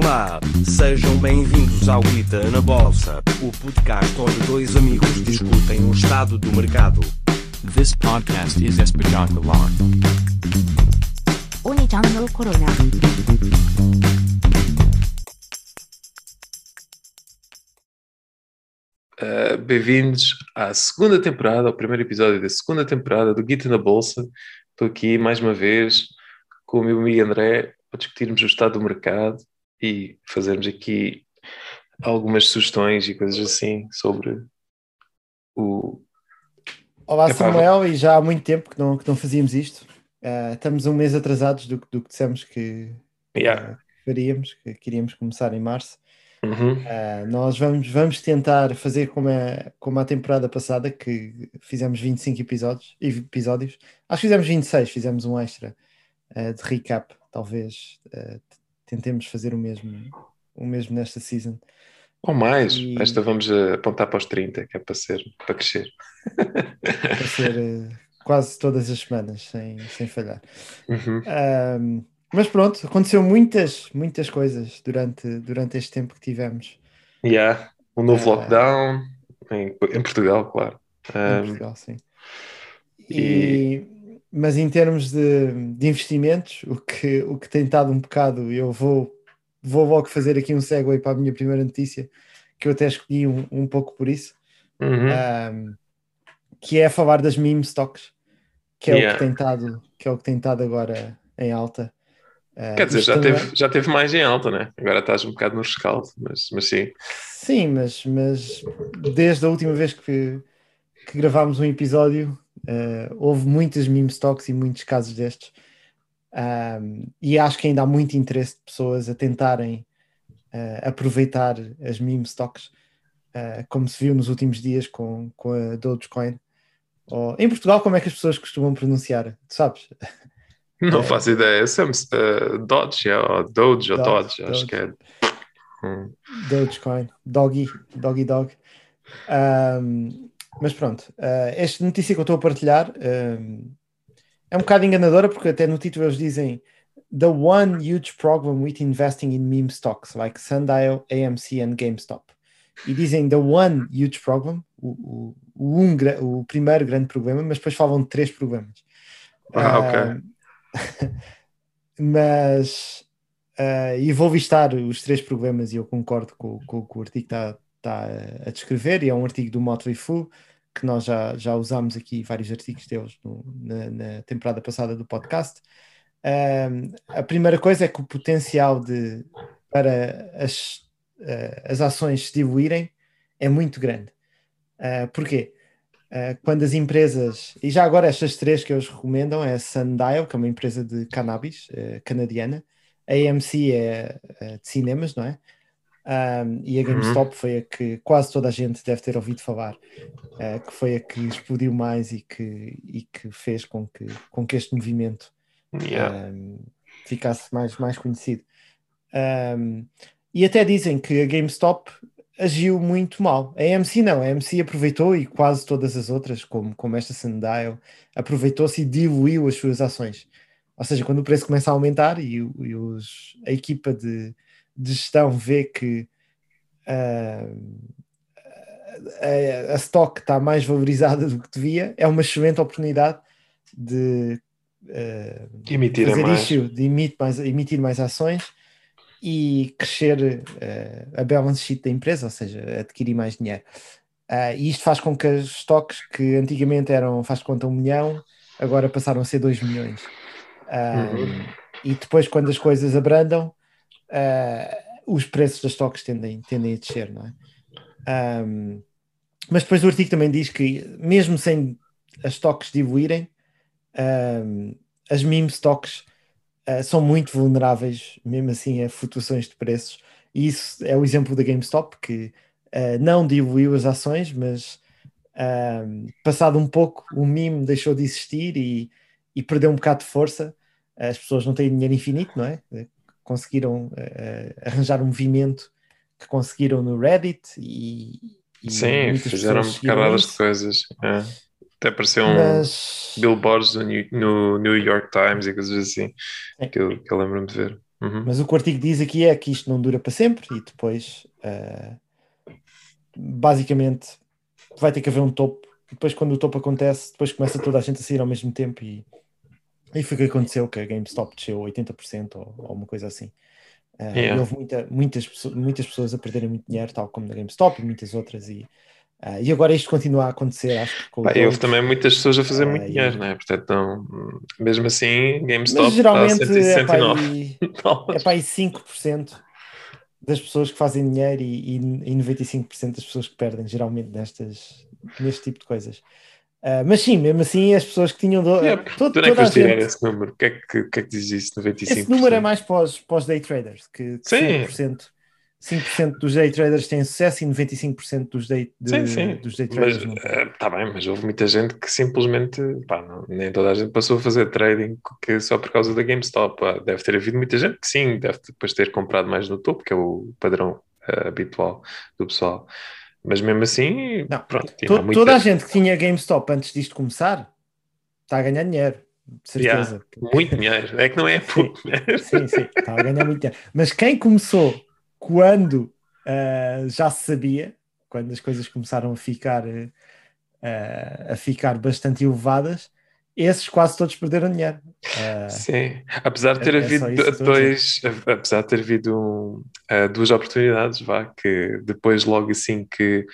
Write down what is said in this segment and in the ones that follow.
Olá, sejam bem-vindos ao Guita na Bolsa, o podcast onde dois amigos discutem o estado do mercado. This podcast is espetacular. Oni-chan Corona. Uh, Bem-vindos à segunda temporada, ao primeiro episódio da segunda temporada do Guita na Bolsa. Estou aqui mais uma vez com o meu amigo André para discutirmos o estado do mercado e fazermos aqui algumas sugestões e coisas assim sobre o. Olá Epá, Samuel, e já há muito tempo que não, que não fazíamos isto. Ah, estamos um mês atrasados do, que- do que dissemos que, Yeah. ah, que faríamos, que queríamos começar em março. Uhum. Ah, nós vamos, vamos tentar fazer como a, como a temporada passada, que fizemos 25 episódios, episódios. Acho que fizemos 26, fizemos um extra ah, de recap. Talvez tentemos fazer o mesmo, o mesmo nesta season. Ou mais, E- esta vamos uh, apontar para os 30, que é para ser, para crescer. Para ser ah, quase todas as semanas, sem, sem falhar. Uhum. Ahm, mas pronto, aconteceu muitas, muitas coisas durante, durante este tempo que tivemos Yeah. Um novo Ah. lockdown em, em Portugal, claro. em Um, Portugal, sim. E, mas em termos de, de investimentos, o que, o que tem estado um bocado, eu vou, vou logo fazer aqui um segue para a minha primeira notícia, que eu até escolhi um, um pouco por isso, uhum. ahm, que é falar das meme stocks, que é, o Yeah. que tem estado, que é o que tem estado agora em alta. Ah, Quer dizer, já também- teve, já teve mais em alta, né? Agora estás um bocado no rescaldo, mas, mas sim. Sim, mas, mas desde a última vez que, que gravámos um episódio, eh, houve muitas meme stocks e muitos casos destes. Ahm, e acho que ainda há muito interesse de pessoas a tentarem eh, aproveitar as meme stocks, eh, como se viu nos últimos dias com, com a Dogecoin. Ou, em Portugal, como é que as pessoas costumam pronunciar? Tu sabes? Não É. faço ideia. Sempre uh, Dodge, é, ou Doge, ou Dodge, Dodge, acho que é. Dogecoin, Doggy, Doggy Dog. Ahm, mas pronto, ah, esta notícia que eu estou a partilhar ahm, é um bocado enganadora porque até no título eles dizem The one huge problem with investing in meme stocks like Sundial, AMC and GameStop. E dizem the one huge problem, o, o, um, o primeiro grande problema, mas depois falam de três problemas. Ah, ok. Ahm, mas e vou listar os três problemas e eu concordo com, com o que o artigo está está a descrever e é um artigo do Motley Fool que nós já, já usámos aqui vários artigos deles no- na, na temporada passada do podcast. Ahm, a primeira coisa é que o potencial de, para as, ah, as ações se diluírem é muito grande. Ah, porquê? Ah, quando as empresas, e já agora estas três que eles recomendam é a Sundial, que é uma empresa de cannabis eh, canadiana, a AMC é eh, de cinemas, não é? Um, e a GameStop foi a que quase toda a gente deve ter ouvido falar, eh, que foi a que explodiu mais e que, e que fez com que, com que este movimento Yeah. um, ficasse mais, mais conhecido. Um, e até dizem que a GameStop agiu muito mal. A AMC não, a AMC aproveitou e quase todas as outras, como, como esta Sundial, aproveitou-se e diluiu as suas ações. Ou seja, quando o preço começa a aumentar e, e os, a equipa de, de gestão vê que ah, a, a stock está mais valorizada do que devia, é uma excelente oportunidade de ah, Emitirem fazer mais. issue, de emitir mais, emitir mais ações e crescer eh, a balance sheet da empresa, ou seja, adquirir mais dinheiro. Ah, e isto faz com que os estoques que antigamente eram, faz de conta, um milhão, agora passaram a ser 2 milhões. Uhum. E depois, quando as coisas abrandam, ah, os preços dos estoques tendem, tendem a descer, não é? Ahm, mas depois o artigo também diz que, mesmo sem as stocks diluírem, ahm, as meme stocks ah, são muito vulneráveis, mesmo assim, a flutuações de preços. E isso é o exemplo da GameStop, que ah, não diluiu as ações, mas ahm, passado um pouco, o meme deixou de existir e, e perdeu um bocado de força. As pessoas não têm dinheiro infinito, não é? Conseguiram ah, arranjar um movimento que conseguiram no Reddit e, e Sim, fizeram carradas de coisas. é. Até apareceu um Mas billboards no New, no New York Times e coisas assim Sim. que eu, eu lembro-me de ver. Uhum. Mas o que o artigo diz aqui é que isto não dura para sempre e depois, eh, basicamente, vai ter que haver um topo. Depois, quando o topo acontece, depois começa toda a gente a sair ao mesmo tempo e, e foi o que aconteceu, que a GameStop desceu 80% ou, ou uma coisa assim. Eh, Yeah. Houve muita- muitas, pessoas, muitas pessoas a perderem muito dinheiro, tal como na GameStop e muitas outras. E, eh, e agora isto continua a acontecer, acho que e houve também muitas pessoas a fazer Ah, muito e- dinheiro, né? Portanto, não, mesmo assim, GameStop Mas geralmente está a é para 169 aí, é dólares. para aí 5% das pessoas que fazem dinheiro e, e, e 95% das pessoas que perdem, geralmente, nestas, neste tipo de coisas. Ah, mas sim, mesmo assim, as pessoas que tinham. Do, Yeah, to- Tu nem foste tirar esse número. O que é que, que, é que diz isso? 95%? esse número é mais para os, para os day traders, que Sim. 5%, 5% dos day traders têm sucesso e 95% dos day, de- Sim, sim. dos day traders está bem, mas houve muita gente que simplesmente, pá, não- nem toda a gente passou a fazer trading que só por causa da GameStop. pá. Deve ter havido muita gente que sim, deve depois ter comprado mais no topo, que é o padrão eh, habitual do pessoal. Mas mesmo assim, Não, pronto, To- muita- Toda a gente que tinha GameStop antes disto começar está a ganhar dinheiro, de Yeah, certeza. muito dinheiro. É que não é pouco dinheiro. Sim, sim, está a ganhar muito dinheiro. Mas quem começou quando ah, já se sabia, quando as coisas começaram a ficar, ah, a ficar bastante elevadas, esses quase todos perderam dinheiro. Ah, Sim, apesar de ter É- é havido a dois, apesar de ter havido um, ah, duas oportunidades, vá, que depois logo assim que,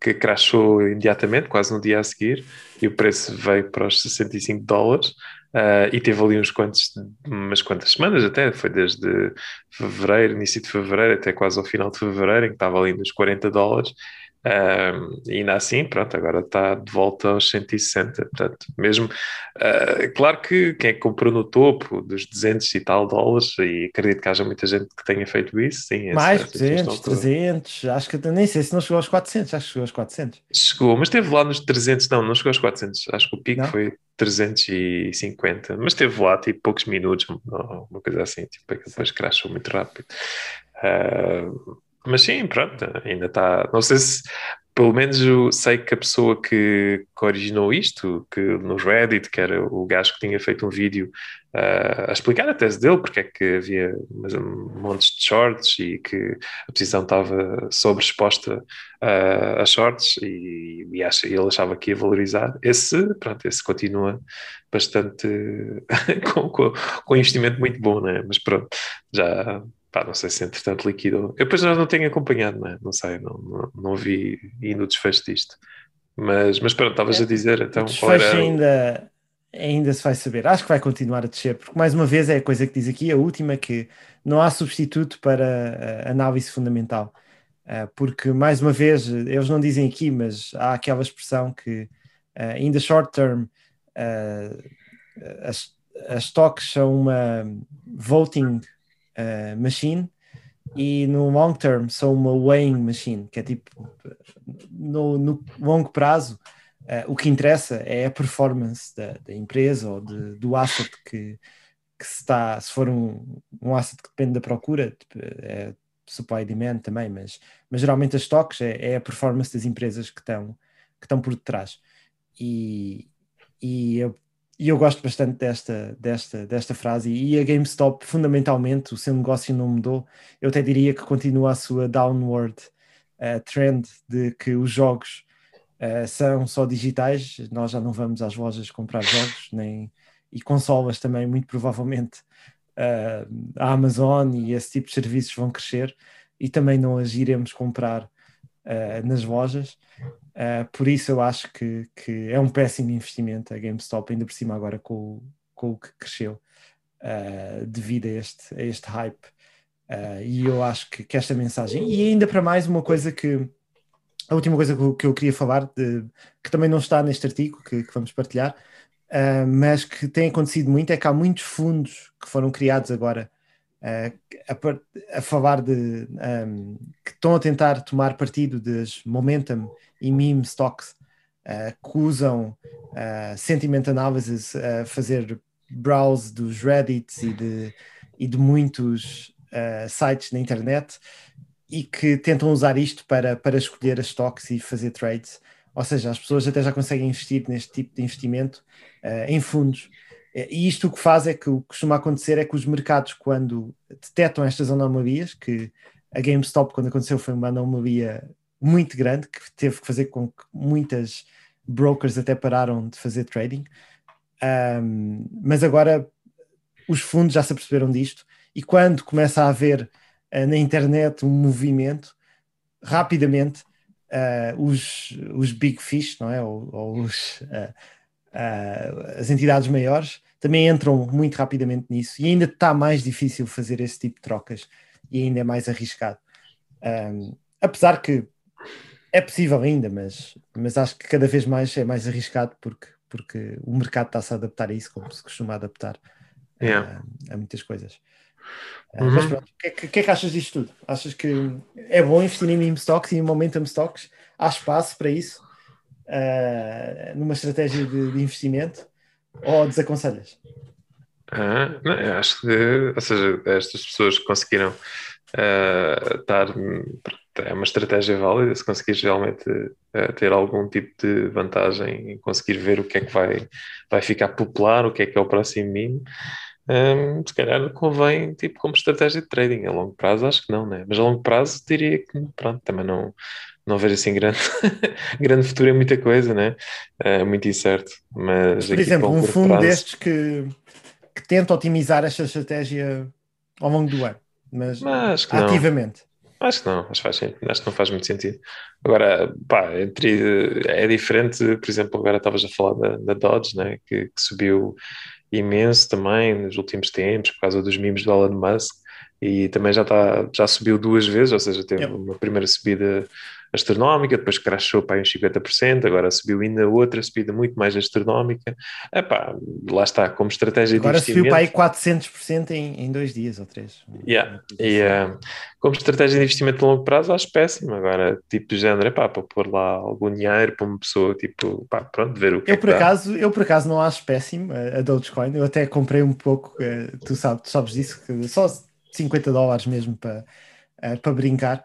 que crashou imediatamente, quase no dia a seguir, e o preço veio para os 65 dólares, ah, e teve ali uns quantos, umas quantas semanas até, foi desde fevereiro, início de fevereiro até quase ao final de fevereiro, em que estava ali nos 40 dólares, Um, e ainda assim, pronto, agora está de volta aos 160. Portanto, mesmo, uh, claro que quem é que comprou no topo dos 200 e tal dólares, e acredito que haja muita gente que tenha feito isso, sim. mais essa questão 200, toda. 300, acho que nem sei se não chegou aos 400, acho que chegou aos 400. Chegou, mas esteve lá nos 300, não, não chegou aos 400, acho que o pico Não? foi 350, mas esteve lá tipo poucos minutos, uma coisa assim, tipo, que depois crashou muito rápido. Uh, mas sim, pronto, ainda está. Não sei se, pelo menos eu sei que a pessoa que, que originou isto, que no Reddit, que era o gajo que tinha feito um vídeo uh, a explicar a tese dele, porque é que havia montes de shorts e que a posição estava sobreexposta uh, a shorts e, e acha, ele achava que ia valorizar. Esse, pronto, esse continua bastante com, com, com investimento muito bom, né? mas pronto, já pá, não sei se entretanto liquidou. Eu depois não tenho acompanhado, né? não sei, não, não, não vi ainda o desfecho disto. Mas, mas pronto, estavas É, a dizer, então, o desfecho era... ainda, ainda se vai saber. Acho que vai continuar a descer, porque mais uma vez é a coisa que diz aqui, a última, que não há substituto para análise fundamental. Uh, porque, mais uma vez, eles não dizem aqui, mas há aquela expressão que, uh, in the short term, uh, as, as stocks são uma voting uh, machine e no long term são uma weighing machine, que é tipo, no, no longo prazo, Uh, o que interessa é a performance da, da empresa ou de, do asset que, que se está, se for um, um asset que depende da procura, é supply e demand também, mas, mas geralmente as stocks é, é, a performance das empresas que estão, que estão por detrás. E, e, eu, e eu gosto bastante desta, desta, desta frase. E a GameStop, fundamentalmente, o seu negócio não mudou. Eu até diria que continua a sua downward uh, trend de que os jogos Uh, são só digitais, nós já não vamos às lojas comprar jogos nem, e consolas também, muito provavelmente uh, a Amazon e esse tipo de serviços vão crescer e também não as iremos comprar nas lojas. Por isso eu acho que, que, é um péssimo investimento a GameStop, ainda por cima agora com, com o que cresceu devido a este, a este hype. e eu acho que, que esta mensagem, e ainda para mais uma coisa que a última coisa que eu, que eu queria falar, de, que também não está neste artigo que, vamos partilhar, uh, mas que tem acontecido muito, é que há muitos fundos que foram criados agora uh, a, a, falar de um, que estão a tentar tomar partido das momentum e meme stocks uh, que usam sentiment analysis a fazer browse dos Reddits e de, e de muitos sites na internet e que tentam usar isto para, para escolher as stocks e fazer trades. Ou seja, as pessoas até já conseguem investir neste tipo de investimento uh, em fundos E isto o que faz é que o que costuma acontecer é que os mercados, quando detectam estas anomalias, que a GameStop, quando aconteceu, foi uma anomalia muito grande, que teve que fazer com que muitas brokers até pararam de fazer trading. Um, mas agora os fundos já se aperceberam disto, e quando começa a haver uh, na internet um movimento, rapidamente uh, os, os big fish, não é? Ou, ou os, uh, as entidades maiores também entram muito rapidamente nisso e ainda está mais difícil fazer esse tipo de trocas e ainda é mais arriscado. Um, apesar que é possível ainda, mas, mas acho que cada vez mais é mais arriscado porque, porque o mercado está-se a adaptar a isso, como se costuma adaptar Yeah. a, a muitas coisas. Uh, Uhum. Mas pronto, o que, é que- que é que achas disto tudo? Achas que é bom investir em meme stocks e em momentum stocks? Há espaço para isso uh, numa estratégia de, de investimento? Ou desaconselhas? Ah, não, acho que, ou seja, estas pessoas que conseguiram ah, estar, é uma estratégia válida se conseguires realmente ah, ter algum tipo de vantagem e conseguir ver o que é que vai, vai ficar popular, o que é que é o próximo meme. Hum, se calhar convém, tipo, como estratégia de trading. A longo prazo, acho que não, né? Mas a longo prazo, diria que, pronto, também não, não vejo assim grande, grande futuro em muita coisa, né? É muito incerto. Mas Por exemplo, um fundo prazo- destes que, que tenta otimizar esta estratégia ao longo do ano, mas Mas não. Acho que não, acho que, faz, acho que não faz muito sentido. Agora, pá, entre, é diferente, por exemplo, agora estavas a falar da, da Dodge, né, que, que subiu imenso também nos últimos tempos por causa dos memes do Elon Musk e também já, tá, já subiu duas vezes, ou seja, teve Yep. uma primeira subida astronómica, depois crashou para aí uns 50%, agora subiu ainda outra subida muito mais astronómica. Epá, lá está, como estratégia Agora de subiu investimento. para aí 400% em, em dois dias ou três. Yeah. E eh, como estratégia de investimento de longo prazo, acho péssimo. Agora, tipo de género, epá, para pôr lá algum dinheiro para uma pessoa, tipo, pá, pronto, ver o que é Eu que por, dá. acaso, eu por acaso não acho péssimo a, Dogecoin. Eu até comprei um pouco, eh, tu, sabes, tu sabes disso, que só 50 dólares mesmo para, eh, para brincar.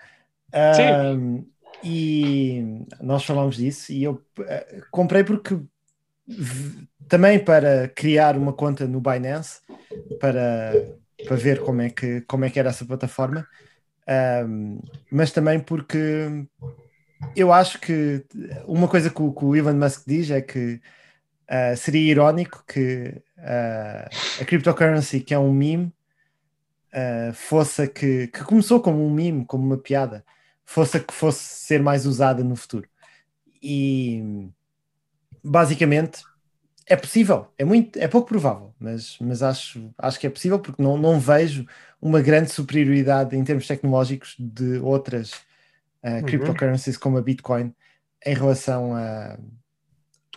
Ahm, e nós falámos disso e eu eh, comprei porque também para criar uma conta no Binance para, para ver como é, que, como é que era essa plataforma, Ahm, mas também porque eu acho que uma coisa que o, que o Elon Musk diz é que ah, seria irónico que ah, a cryptocurrency, que é um meme, ah, fosse a que, que começou como um meme, como uma piada, fosse a que fosse ser mais usada no futuro. E basicamente é possível, é muito, é pouco provável, mas, mas acho, acho que é possível porque não, não vejo uma grande superioridade em termos tecnológicos de outras uh, cryptocurrencies como a Bitcoin em relação a,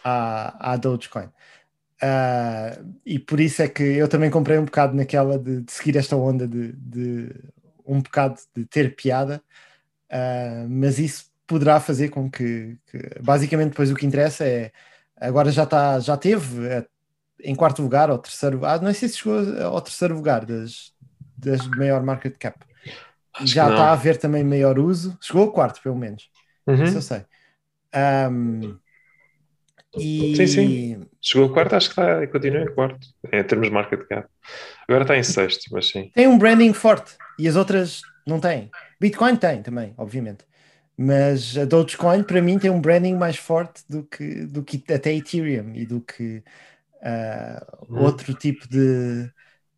a, à Dogecoin. Uh, e por isso é que eu também comprei um bocado naquela de, de seguir esta onda de, de um bocado de ter piada, uh, mas isso poderá fazer com que, que, basicamente depois o que interessa é agora já está, já teve é, em quarto lugar ou terceiro, ah, não sei se chegou ao terceiro lugar das, das maior market cap. Acho já está a haver também maior uso, chegou ao quarto pelo menos, Uhum. isso eu sei. Um, e Sim, sim. Chegou quarto, acho que está, continua em quarto, em termos de market cap. Agora está em sexto, mas sim. tem um branding forte e as outras não têm. Bitcoin tem também, obviamente. Mas a Dogecoin, para mim, tem um branding mais forte do que, do que até Ethereum e do que uh, Hum. outro tipo de,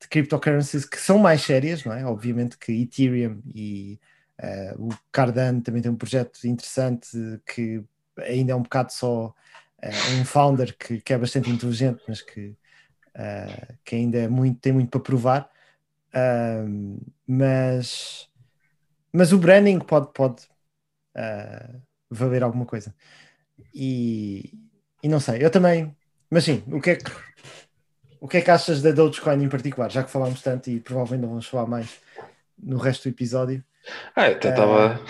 de cryptocurrencies que são mais sérias, não é? Obviamente que Ethereum e uh, o Cardano também tem um projeto interessante que ainda é um bocado só um founder que, que é bastante inteligente, mas que, uh, que ainda é muito, tem muito para provar. Um, mas, mas o branding pode, pode uh, valer alguma coisa. E, e não sei, eu também. Mas sim, o que é que, o que, é que achas da Dogecoin em particular? Já que falámos tanto e provavelmente não vamos falar mais no resto do episódio. Ah, eu estava.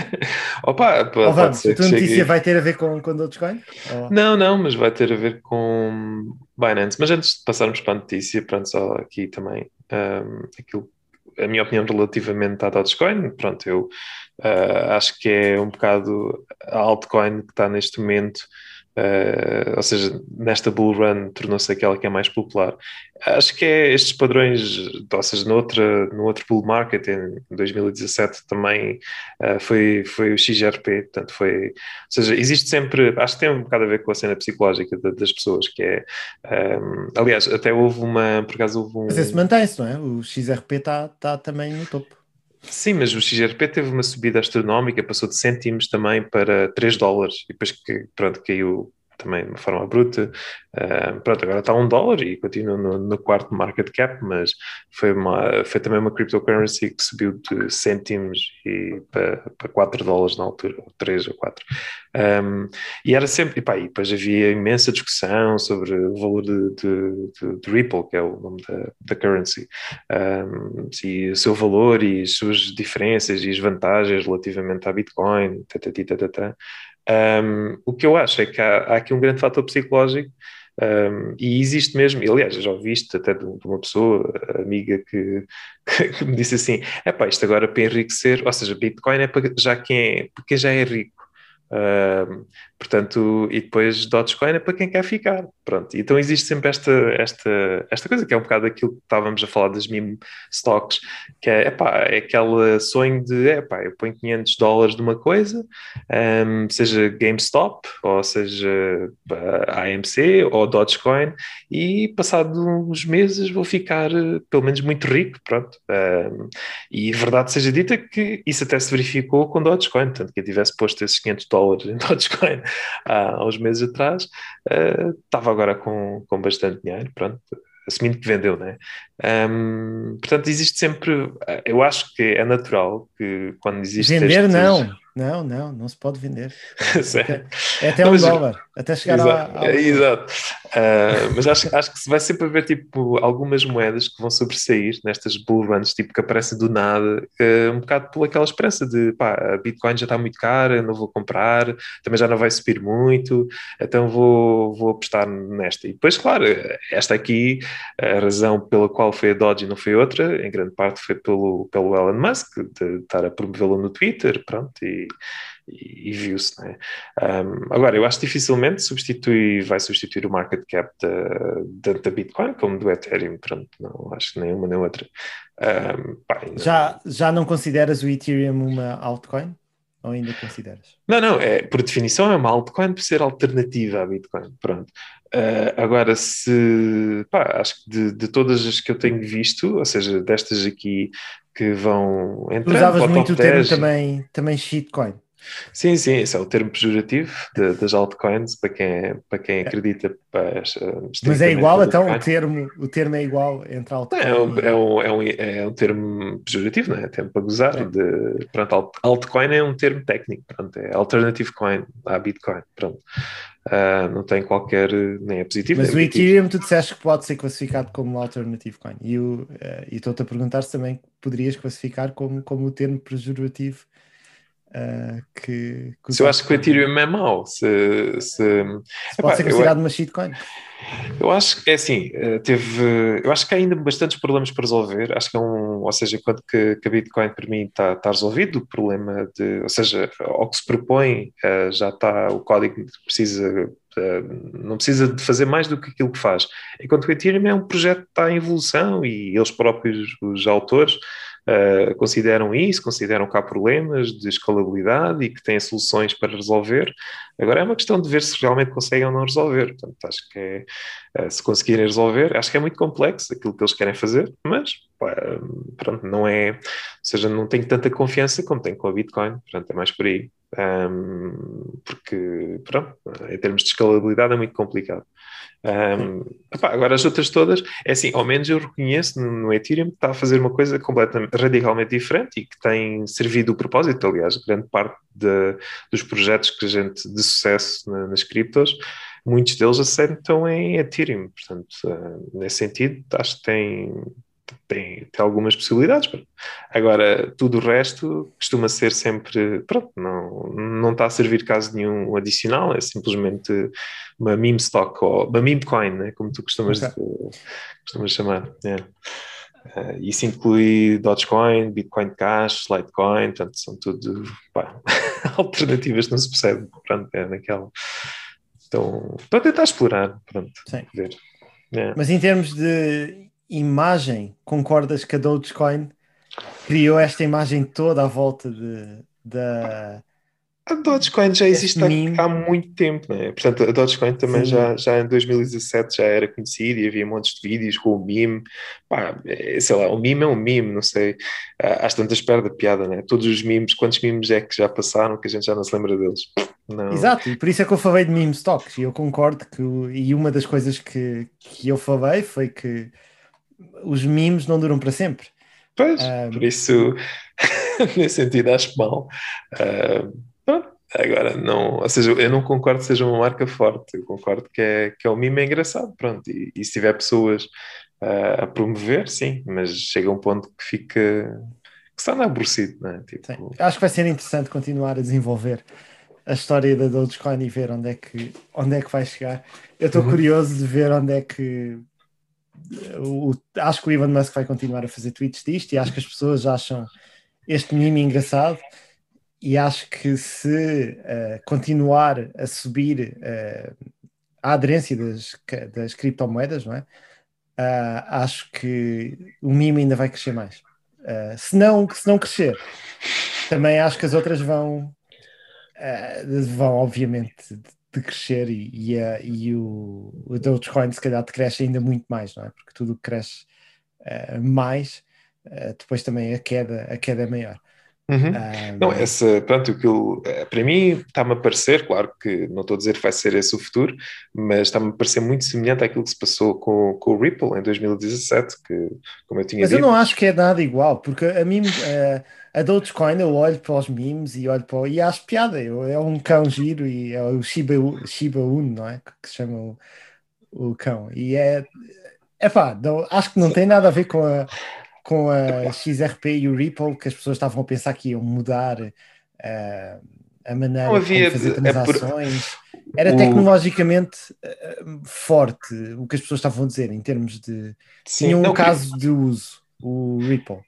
Opa, Ou pode vamos, a tua notícia vai ter a ver com, com Dogecoin? Ou- Não, não, mas vai ter a ver com Binance. Mas antes de passarmos para a notícia, pronto, só aqui também um, aquilo, a minha opinião relativamente à Dogecoin, pronto, eu uh, acho que é um bocado a altcoin que está neste momento Uh, ou seja, nesta bull run tornou-se aquela que é mais popular. Acho que é estes padrões, ou seja, no outro, no outro bull market em 2017 também uh, foi, foi o XRP, portanto foi, ou seja, existe sempre, acho que tem um bocado a ver com a cena psicológica de, das pessoas, que é, um, aliás, até houve uma, por acaso houve um... Mas esse mantém-se, não é? O XRP está tá também no topo. Sim, mas o XRP teve uma subida astronómica, passou de cêntimos também para 3 dólares e depois que, pronto, caiu também de uma forma bruta. Uh, pronto, agora está um dólar e continua no, no, quarto market cap, mas foi, uma, foi também uma cryptocurrency que subiu de cêntimos e para, para 4 dólares na altura, ou 3 ou 4. Um, e era sempre, e, pá, e depois havia imensa discussão sobre o valor de, de, de, de Ripple, que é o nome da, da currency, um, e o seu valor e as suas diferenças e as vantagens relativamente à Bitcoin, tatati, tatata. Um, o que eu acho é que há, há aqui um grande fator psicológico um, e existe mesmo, aliás, já ouvi isto até de, uma pessoa, amiga, que, que, me disse assim: é pá, isto agora para enriquecer, ou seja, Bitcoin é para já quem, é, para quem já é rico. Um, portanto, e depois Dogecoin é para quem quer ficar. Pronto, então existe sempre esta, esta, esta coisa que é um bocado aquilo que estávamos a falar das meme stocks, que é, epá, é aquele sonho de epá, eu ponho 500 dólares de uma coisa, um, seja GameStop, ou seja AMC, ou Dogecoin, e passado uns meses vou ficar pelo menos muito rico. Pronto, um, e verdade seja dita que isso até se verificou com Dogecoin, tanto que eu tivesse posto esses 500 dólares em Dogecoin há uns meses atrás, uh, estava agora com, com bastante dinheiro, pronto, assumindo que vendeu, né? Um, portanto, existe sempre, eu acho que é natural que quando existe. Vender, estes... não, não, não, não se pode vender. é, é até um dólar, até chegar exato, ao. É, exato. Uh, mas acho, acho que vai sempre haver tipo algumas moedas que vão sobressair nestas bull runs, tipo que aparecem do nada, uh, um bocado por aquela esperança de pá, a Bitcoin já está muito cara, não vou comprar, também já não vai subir muito, então vou, vou apostar nesta. E depois, claro, esta aqui, a razão pela qual foi a Dodge e não foi outra, em grande parte foi pelo, pelo Elon Musk, de estar a promovê-lo no Twitter, pronto, e e, e viu-se. Né? Um, agora, eu acho que dificilmente substitui, vai substituir o market cap da, da, Bitcoin como do Ethereum. Pronto, não acho que nenhuma nem outra. Um, pá, já, já não consideras o Ethereum uma altcoin? Ou ainda consideras? Não, não, é, por definição é uma altcoin por ser alternativa à Bitcoin. Pronto. Uh, agora, se pá, acho que de, de, todas as que eu tenho visto, ou seja, destas aqui que vão entrar. Usavas muito o termo também, também shitcoin. Sim, sim, esse é o termo pejorativo de, das altcoins para quem, para quem é. acredita. Para, Mas é igual, então o termo, o termo é igual entre altcoins? É um, é um, é um, é um termo pejorativo, não é? é termo para gozar. É. De, pronto, altcoin é um termo técnico, pronto, é alternative coin à Bitcoin, pronto. Uh, não tem qualquer, nem é positivo. Mas o Ethereum tu disseste que pode ser classificado como alternative coin e uh, estou-te a perguntar se também poderias classificar como, como o termo pejorativo Uh, que, que se eu acho que o Ethereum é mau, se, se... se pode ser considerado eu, uma shitcoin. Eu acho que é assim, eh, teve, eu acho que há ainda bastantes problemas para resolver. Acho que é um, ou seja, enquanto que, que a Bitcoin para mim está, está resolvido, o problema de, ou seja, ao que se propõe, eh, já está o código que precisa, eh, não precisa de fazer mais do que aquilo que faz. Enquanto o Ethereum é um projeto que está em evolução e eles próprios, os autores, uh, consideram isso, consideram que há problemas de escalabilidade e que têm soluções para resolver. Agora é uma questão de ver se realmente conseguem ou não resolver. Portanto, acho que é, uh, se conseguirem resolver, acho que é muito complexo aquilo que eles querem fazer, mas pronto, não é, ou seja, não tenho tanta confiança como tenho com a Bitcoin, portanto é mais por aí. Um, porque, pronto, em termos de escalabilidade é muito complicado. Um, agora, as outras todas, é assim, ao menos eu reconheço no, no Ethereum que está a fazer uma coisa completamente, radicalmente diferente e que tem servido o propósito. Aliás, grande parte de, dos projetos que a gente de sucesso na, nas criptos, muitos deles assentam em Ethereum. Portanto, uh, nesse sentido, acho que tem, tem, tem algumas possibilidades. Agora, tudo o resto costuma ser sempre, pronto, não, não está a servir caso nenhum adicional, é simplesmente uma meme stock ou uma meme coin, né, como tu costumas, okay. costumas chamar. Yeah. Uh, isso inclui Dogecoin, Bitcoin Cash, Litecoin, portanto, são tudo pá, alternativas, não se percebe, pronto, é naquela Estão, estão a tentar explorar, pronto, Sim. ver. É. Mas em termos de imagem, concordas que a Dogecoin criou esta imagem toda à volta de, da. A Dogecoin já existe meme. há, muito tempo, né? Portanto, a Dogecoin também Sim. já, já em 2017 já era conhecida e havia montes de vídeos com o meme. Pá, é, sei lá, o meme é um meme, não sei. Às tantas perde a piada, né? Todos os memes, quantos memes é que já passaram que a gente já não se lembra deles? Não. Exato, e por isso é que eu falei de meme stocks. E eu concordo que. E uma das coisas que, que eu falei foi que os memes não duram para sempre. Pois, Ah, por isso, nesse sentido, acho mal. Pronto, agora, não, ou seja, eu não concordo que seja uma marca forte, eu concordo que é, que é um mime engraçado, pronto, e, e se tiver pessoas ah, a promover, sim, mas chega um ponto que fica, que está aborrecido, não é? Tipo, Sim. Acho que vai ser interessante continuar a desenvolver a história da Dogecoin e ver onde é que, onde é que vai chegar. Eu estou Uhum. curioso de ver onde é que. O, acho que o Elon Musk vai continuar a fazer tweets disto e acho que as pessoas acham este meme engraçado e acho que se eh, continuar a subir eh, a aderência das, das criptomoedas, não é? Ah, acho que o meme ainda vai crescer mais. Se, não, se não crescer, também acho que as outras vão, vão obviamente, de crescer e, e, a- e o, o Dogecoin se calhar cresce ainda muito mais, não é? Porque tudo cresce ah, mais, ah, depois também a queda, a queda é maior. Uhum. Ah, Não, essa, pronto, aquilo, eh, para mim está-me a parecer, claro que não estou a dizer que vai ser esse o futuro, mas está-me a parecer muito semelhante àquilo que se passou com, com o Ripple em 2017, que, como eu tinha Mas eu dito, não acho que é nada igual, porque a mim, eh, a Dogecoin, eu olho para os memes e olho para o- e acho piada. Eu, é um cão giro e é o Shiba, Shiba Inu, não é? Que se chama o, o cão. E é, é pá, acho que não tem nada a ver com a, com a XRP e o Ripple, que as pessoas estavam a pensar que iam mudar eh, a maneira Não havia- como fazer é por- transações. Era o- tecnologicamente eh, forte o que as pessoas estavam a dizer em termos de. sim, Tinha um não, caso de uso, o Ripple.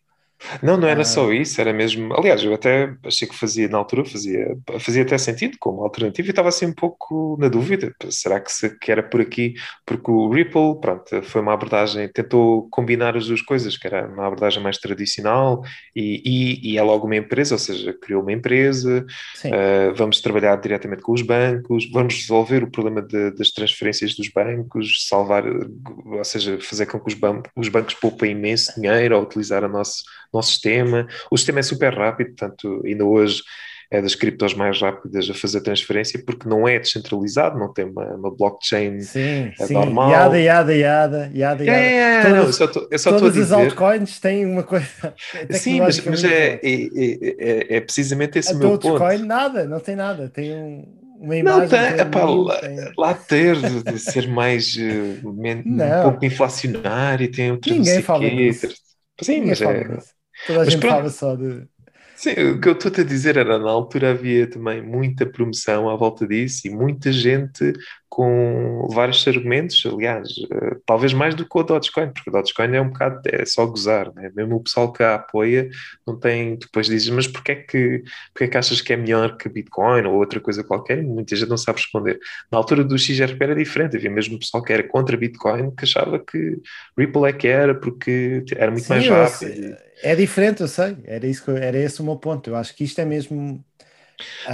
Não, não era Ah. só isso, era mesmo. Aliás, eu até achei que fazia na altura, fazia, fazia até sentido como alternativa e estava assim um pouco na dúvida. Será que, se, que era por aqui? Porque o Ripple, pronto, foi uma abordagem, tentou combinar as duas coisas, que era uma abordagem mais tradicional e, e, e é logo uma empresa, ou seja, criou uma empresa. Uh, vamos trabalhar diretamente com os bancos, vamos resolver o problema de- das transferências dos bancos, salvar, ou seja, fazer com que os, ban- os bancos poupem imenso dinheiro ao utilizar o nosso, nosso sistema. O sistema é super rápido, portanto, ainda hoje é das criptos mais rápidas a fazer transferência porque não é descentralizado, não tem uma, uma blockchain. Sim, É sim. normal. Yada, yada, yada, yada, É, yada. é, é, Todas- não, eu só estou- a Todas as dizer. altcoins têm uma coisa. Sim, mas, mas é, forte. é, é, é precisamente esse A meu ponto. Dogecoin, nada, não tem nada. Tem um- uma Não imagem. tem, tem epá, um lá, tem- lá ter, de, ser mais men- um Não. pouco inflacionário, tem outro não Ninguém fala quê, disso. Sim, Ninguém mas fala é. disso. Toda a Mas gente pronto. fala só de. Sim, o que eu estou a dizer era na altura havia também muita promoção à volta disso e muita gente com vários argumentos, aliás, eh, talvez mais do que o Dogecoin, porque o Dogecoin é um bocado, é só gozar, né? mesmo o pessoal que a apoia não tem, depois dizes, mas porquê é que, porquê é que achas que é melhor que Bitcoin ou outra coisa qualquer? E muita gente não sabe responder. Na altura do XRP era diferente, havia mesmo pessoal que era contra Bitcoin que achava que Ripple é que era porque era muito Sim, mais rápido. É diferente, eu sei. Era, isso eu- era esse o meu ponto. Eu acho que isto é mesmo.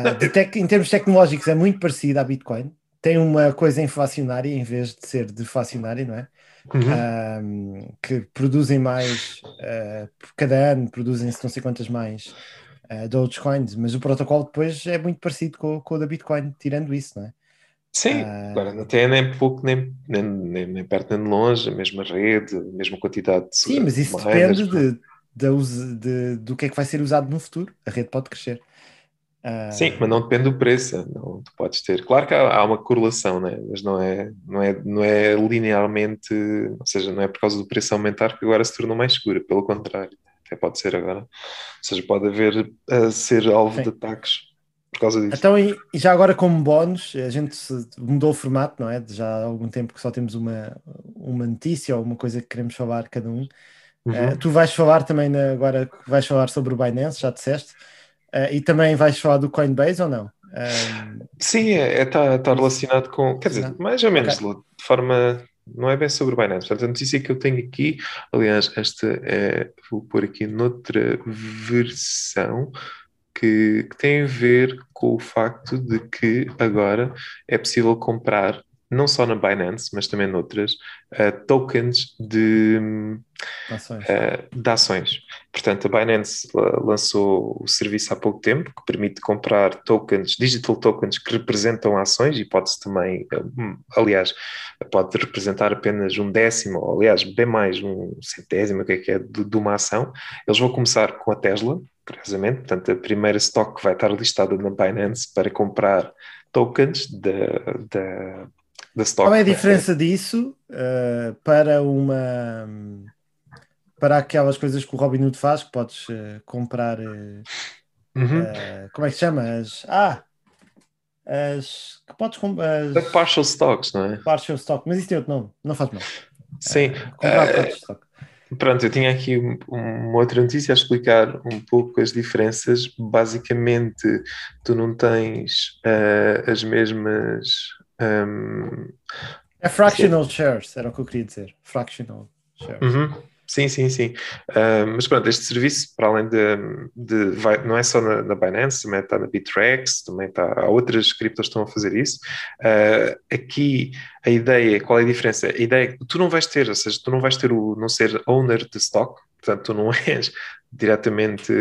Não, de tec- em termos tecnológicos, é muito parecido à Bitcoin. Tem uma coisa inflacionária em vez de ser deflacionária, não é? Uhum. um, que produzem mais uh, cada ano, produzem-se não sei quantas mais uh, Dogecoins, mas o protocolo depois é muito parecido com, com o da Bitcoin, tirando isso, não é? Sim, agora não tem nem pouco, nem, nem, nem, nem perto nem longe, a mesma rede, a mesma quantidade de Sim, mas isso depende de, da de- do que é que vai ser usado no futuro. A rede pode crescer. Ah, Sim, mas não depende do preço. Não, tu podes ter. Claro que há, há uma correlação, né? mas não é, não, é, não é linearmente, ou seja, não é por causa do preço aumentar que agora se tornou mais segura, pelo contrário, até pode ser agora. Ou seja, pode haver a ser alvo Sim. de ataques por causa disso. Então, e e já agora como bónus, a gente mudou o formato, não é? Já há algum tempo que só temos uma, uma notícia ou uma coisa que queremos falar cada um. Uhum. Uh, tu vais falar também na- agora vais falar sobre o Binance, já disseste, Uh, e também vais falar do Coinbase ou não? Ahm, Sim, está é, tá, tá relacionado com. Quer dizer, mais ou menos, Ok. de forma. Não é bem sobre o Binance. Portanto, a notícia que eu tenho aqui, aliás, esta é. Vou pôr aqui noutra versão que, que tem a ver com o facto de que agora é possível comprar, não só na Binance, mas também noutras, eh, tokens de. ações. eh, de ações. Portanto, a Binance la- lançou o serviço há pouco tempo que permite comprar tokens, digital tokens que representam ações e pode-se também, eh, aliás, pode representar apenas um décimo, ou aliás, bem mais, um centésimo, o que é que é, de, de uma ação. Eles vão começar com a Tesla, curiosamente, portanto, a primeira stock que vai estar listada na Binance para comprar tokens da, da, da stock. Qual é a diferença disso uh, para uma para aquelas coisas que o Robinhood faz, que podes uh, comprar uh, Uhum. uh, como é que se chama? As, ah, as que podes comprar Da partial stocks, não é? partial stock, mas isso tem outro nome, não faz mal. Sim. Comprar partial stock. Pronto, eu tinha aqui um- uma outra notícia a explicar um pouco as diferenças. Basicamente, tu não tens eh, as mesmas. Ehm, É fractional shares, era o que eu queria dizer. Fractional shares. uhum, Sim, sim, sim. Ah, mas pronto, este serviço, para além de. de- vai- não é só na, na Binance, também está na Bittrex, também está. Há outras criptos que estão a fazer isso. Ah, aqui a ideia, qual é a diferença? A ideia é que tu não vais ter, ou seja, tu não vais ter o não ser owner de stock, portanto, tu não és diretamente,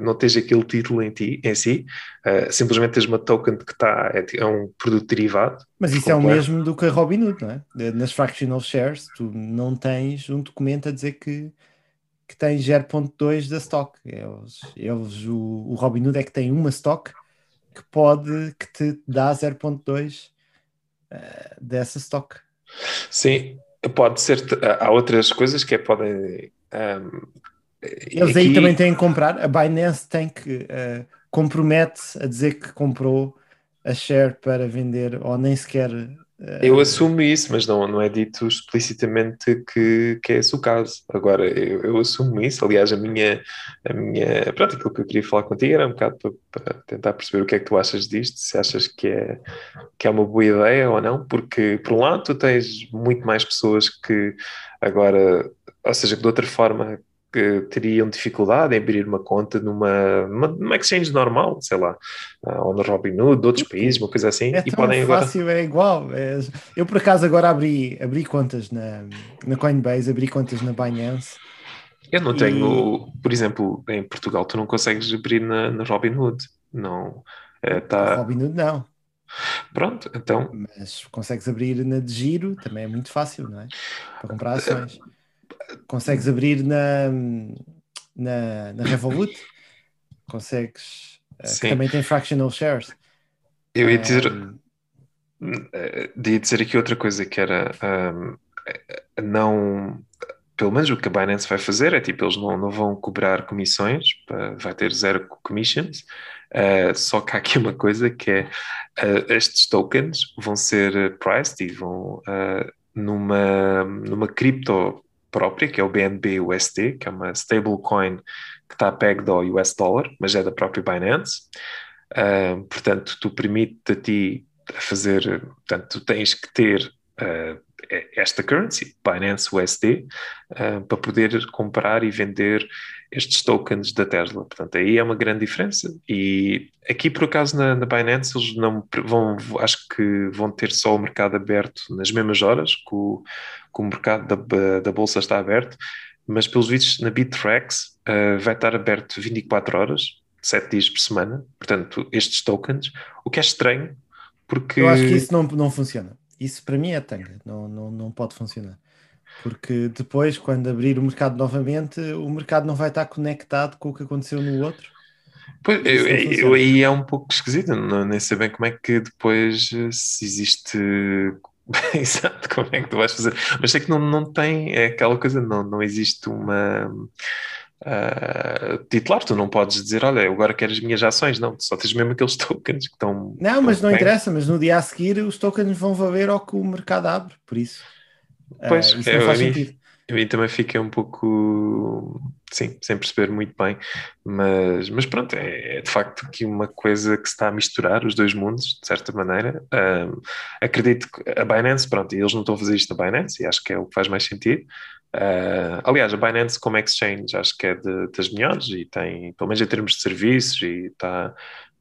não tens aquele título em ti, em si, ah, simplesmente tens uma token que está, é, é um produto derivado. Mas isso é o Completo. mesmo do que a Robinhood, não é? Nas fractional shares, tu não tens um documento a dizer que, que tens 0.2 da stock. Eles, eles o, o Robinhood é que tem uma stock que pode, que te dá 0.2 eh, dessa stock. Sim, pode ser, há outras coisas que é, podem. ah, Eles aí aqui- também têm que comprar. A Binance tem que eh, compromete a dizer que comprou a share para vender ou nem sequer. eh, Eu assumo isso, mas não, não é dito explicitamente que, que é esse o caso. Agora, eu, eu assumo isso. Aliás, a minha, a minha. Pronto, aquilo que eu queria falar contigo era um bocado para, para tentar perceber o que é que tu achas disto, se achas que é, que é uma boa ideia ou não, porque, por um lado, tu tens muito mais pessoas que agora, ou seja, que de outra forma que teriam dificuldade em abrir uma conta numa, numa, exchange normal, sei lá, ah, ou no Robinhood, de outros países, uma coisa assim, É e podem agora. fácil, é igual. É- Eu, por acaso, agora abri, abri contas na, na Coinbase, abri contas na Binance. Eu não E- tenho, por exemplo, em Portugal, tu não consegues abrir na, na Robinhood. Não. Eh, tá, Robinhood não, pronto, então. mas consegues abrir na de giro, também é muito fácil, não é? Para comprar ações. Consegues abrir na, na, na Revolut, consegues, eh, também tem fractional shares. Eu ia dizer, Um, eh, ia dizer aqui outra coisa que era ahm, eh, não. Pelo menos o que a Binance vai fazer é tipo, eles não, não vão cobrar comissões, vai ter zero commissions. eh, só que há aqui uma coisa que é eh, estes tokens vão ser priced e vão eh, numa, numa cripto própria, que é o BNB USD, que é uma stablecoin que está pegged ao US dollar, mas é da própria Binance. Ah, portanto, tu permite a ti fazer, portanto, tu tens que ter ah, esta currency, Binance USD, ah, para poder comprar e vender estes tokens da Tesla. Portanto, aí é uma grande diferença. E aqui, por acaso, na, na Binance, eles não vão, acho que vão ter só o mercado aberto nas mesmas horas que o, que o mercado da, da Bolsa está aberto, mas pelos vistos na Bittrex ah, vai estar aberto 24 horas, 7 dias por semana. Portanto, estes tokens, o que é estranho, porque. Eu acho que isso não, não funciona. Isso para mim é tanga, não, não, não pode funcionar. Porque depois, quando abrir o mercado novamente, o mercado não vai estar conectado com o que aconteceu no outro. Pois, eu, eu- aí é um pouco esquisito, não, nem sei bem como é que depois eh, se existe. Exato, como é que tu vais fazer? Mas sei que não, não tem, é aquela coisa, não, não existe uma. ah, titular, tu não podes dizer, olha, eu agora quero as minhas ações, não, só tens mesmo aqueles tokens que estão. Não, mas não bem. interessa, mas no dia a seguir os tokens vão valer ao que o mercado abre, por isso. ah, Pois, isso é, não faz sentido. Eu também fiquei um pouco, sim, sem perceber muito bem, mas, mas pronto, é, é de facto aqui uma coisa que se está a misturar os dois mundos, de certa maneira. Um, acredito que a Binance, pronto, eles não estão a fazer isto na Binance e acho que é o que faz mais sentido. Uh, aliás, a Binance como exchange acho que é de, das melhores e tem, pelo menos em termos de serviços, e está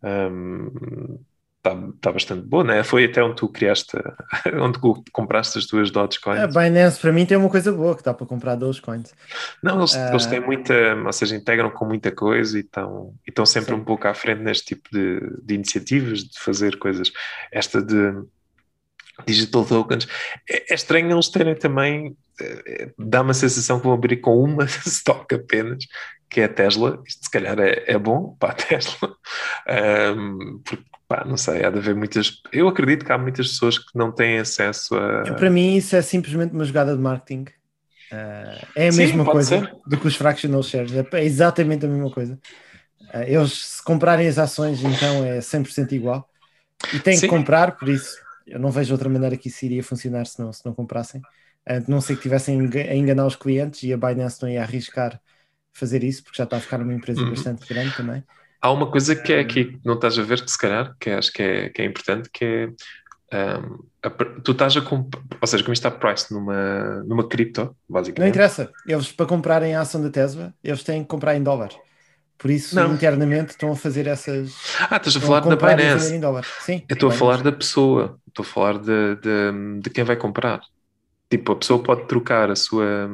um, está tá bastante boa, né? Foi até onde tu criaste, onde tu compraste as tuas Dogecoins. A Binance para mim tem uma coisa boa que dá para comprar Dogecoins. Não, eles, Ah. eles têm muita, ou seja, integram com muita coisa e estão, e estão sempre Sim. um pouco à frente neste tipo de, de iniciativas, de fazer coisas. Esta de digital tokens, é, é estranho eles terem também, eh, dá uma sensação que vão abrir com uma stock apenas, que é a Tesla. Isto se calhar é, é bom para a Tesla, Ahm, porque pá, não sei, há de haver muitas. Eu acredito que há muitas pessoas que não têm acesso a. Para mim, isso é simplesmente uma jogada de marketing. Ah, é a Sim, mesma coisa ser. do que os fractional shares, é é exatamente a mesma coisa. Ah, eles, se comprarem as ações, então é 100% igual. E têm Sim. que comprar, por isso eu não vejo outra maneira que isso iria funcionar se não, se não comprassem. A não ser que tivessem a enganar os clientes e a Binance não ia arriscar fazer isso, porque já está a ficar uma empresa Uhum. bastante grande também. Há uma coisa que é aqui que não estás a ver, que se calhar, que acho que é, que é importante, que é um, a tu estás a comprar, ou seja, como está price numa, numa cripto, Não basicamente. interessa. Eles, para comprarem a ação da Tesla, eles têm que comprar em dólares. Por isso, Não. internamente, estão a fazer essas. Ah, estás a falar da Binance. Sim. Eu estou a falar da pessoa, estou a falar de, de, de quem vai comprar. Tipo, a pessoa pode trocar a sua.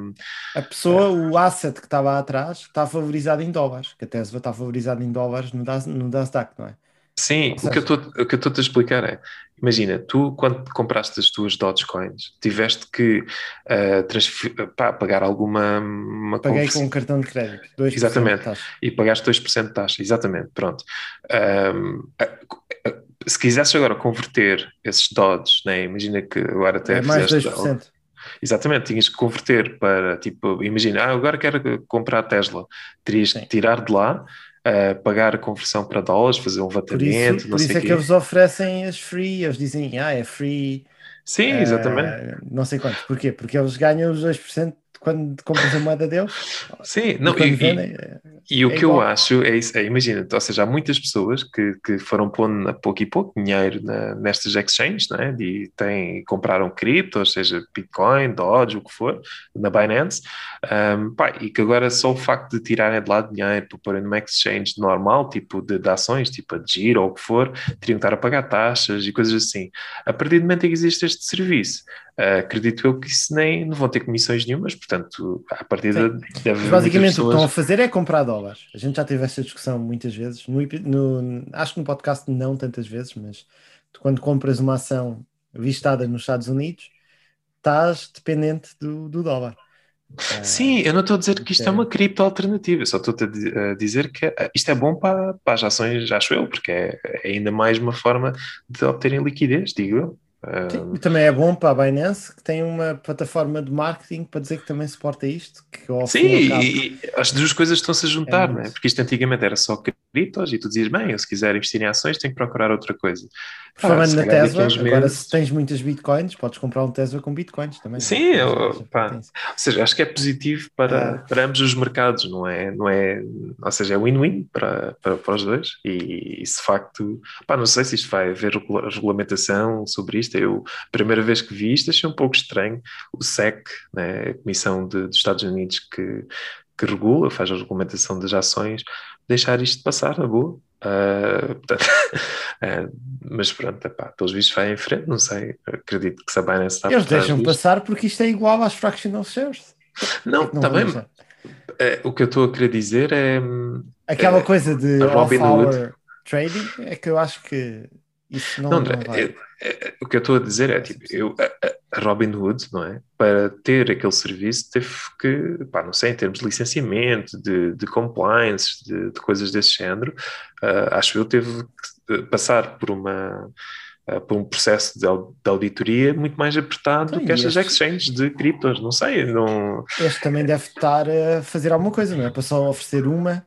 A pessoa, o asset que estava atrás, está valorizado em dólares. Que a Tesla está valorizada em dólares no, no Nasdaq, não é? Sim, Ou o que eu estou a explicar é: imagina, tu quando compraste as tuas Dogecoins, tiveste que transfer- pá, pagar alguma. Uma Paguei conversão- com um cartão de crédito. 2% de Exatamente. taxa. e pagaste 2% de taxa, exatamente, pronto. A- a- se quisesses agora converter esses DODs, né, imagina que agora até É mais fizeste 2%. Exatamente, tinhas que converter para, tipo, imagina, ah, agora quero comprar a Tesla, terias Sim. que tirar de lá, ah, pagar a conversão para dólares, fazer um Por levantamento, isso, não por isso é que eles oferecem as free. Eles dizem, ah, é free. Sim, eh, exatamente. não sei quanto. Porquê? Porque eles ganham os 2% quando compras a moeda deles. Sim, não, e vendem. é- E o É que eu igual. acho é isso, é, imagina, ou seja, há muitas pessoas que, que foram pondo a pouco e pouco dinheiro na- nestas exchanges, não é? E têm, compraram criptos, seja Bitcoin, Doge, o que for, na Binance, um, pá, e que agora só o facto de tirarem de lá dinheiro para porem numa exchange normal, tipo de, de ações, tipo a Giro ou o que for, teriam que estar a pagar taxas e coisas assim. A partir do momento em que existe este serviço, ah, acredito eu que isso nem não vão ter comissões nenhumas, portanto, a partir de deve Mas basicamente o que pessoas- estão a fazer é comprar dólares. A gente já teve essa discussão muitas vezes. No, no- acho que no podcast não tantas vezes, mas tu, quando compras uma ação listada nos Estados Unidos, estás dependente do, do dólar. Ah, Sim, eu não estou a dizer que isto é é. uma cripto alternativa, só estou a di- a dizer que eh, isto é bom para, para as ações, acho eu, porque é, é ainda mais uma forma de obterem liquidez, digo eu. Sim, e também é bom para a Binance, que tem uma plataforma de marketing para dizer que também suporta isto. Que ao e Sim, cabo- e, e as duas coisas estão-se a juntar, É é? isso. Porque isto antigamente era só criptos e tu dizias, bem, eu se quiser investir em ações tenho que procurar outra coisa. Falando se na Tesla, agora se tens muitas bitcoins, podes comprar um Tesla com bitcoins também. Sim, Já- eu- pá. Ou seja, acho que é positivo para, Ah. para ambos os mercados, não é? Não é ou seja, é win-win para, para, para os dois. E, e se de facto, pá, não sei se isto vai haver regula- regulamentação sobre isto. Eu, a primeira vez que vi isto, achei um pouco estranho. O SEC, né, a Comissão de- dos Estados Unidos que, que regula, faz a regulamentação das ações, deixar isto passar na boa. Ah, portanto, ah, mas pronto, epá, pelos vistos vai em frente, não sei. Acredito que se a Binance está Eles deixam disto. passar porque isto é igual às fractional shares. Não, está bem. É, o que eu estou a querer dizer é. hum, Aquela É, coisa de off-hour trading é que eu acho que isso não, Não, não, André, vai. é- é- o que eu estou a dizer é tipo, eu, a, a Robinhood, não é? Para ter aquele serviço, teve que, pá, não sei, em termos de licenciamento, de, de compliance, de, de coisas desse género, ah, acho eu, teve que eh, passar por uma. ah, por um processo de, de auditoria muito mais apertado do que estas este- exchanges de criptos, não sei, não, Este também deve estar a fazer alguma coisa, não é? Para só oferecer uma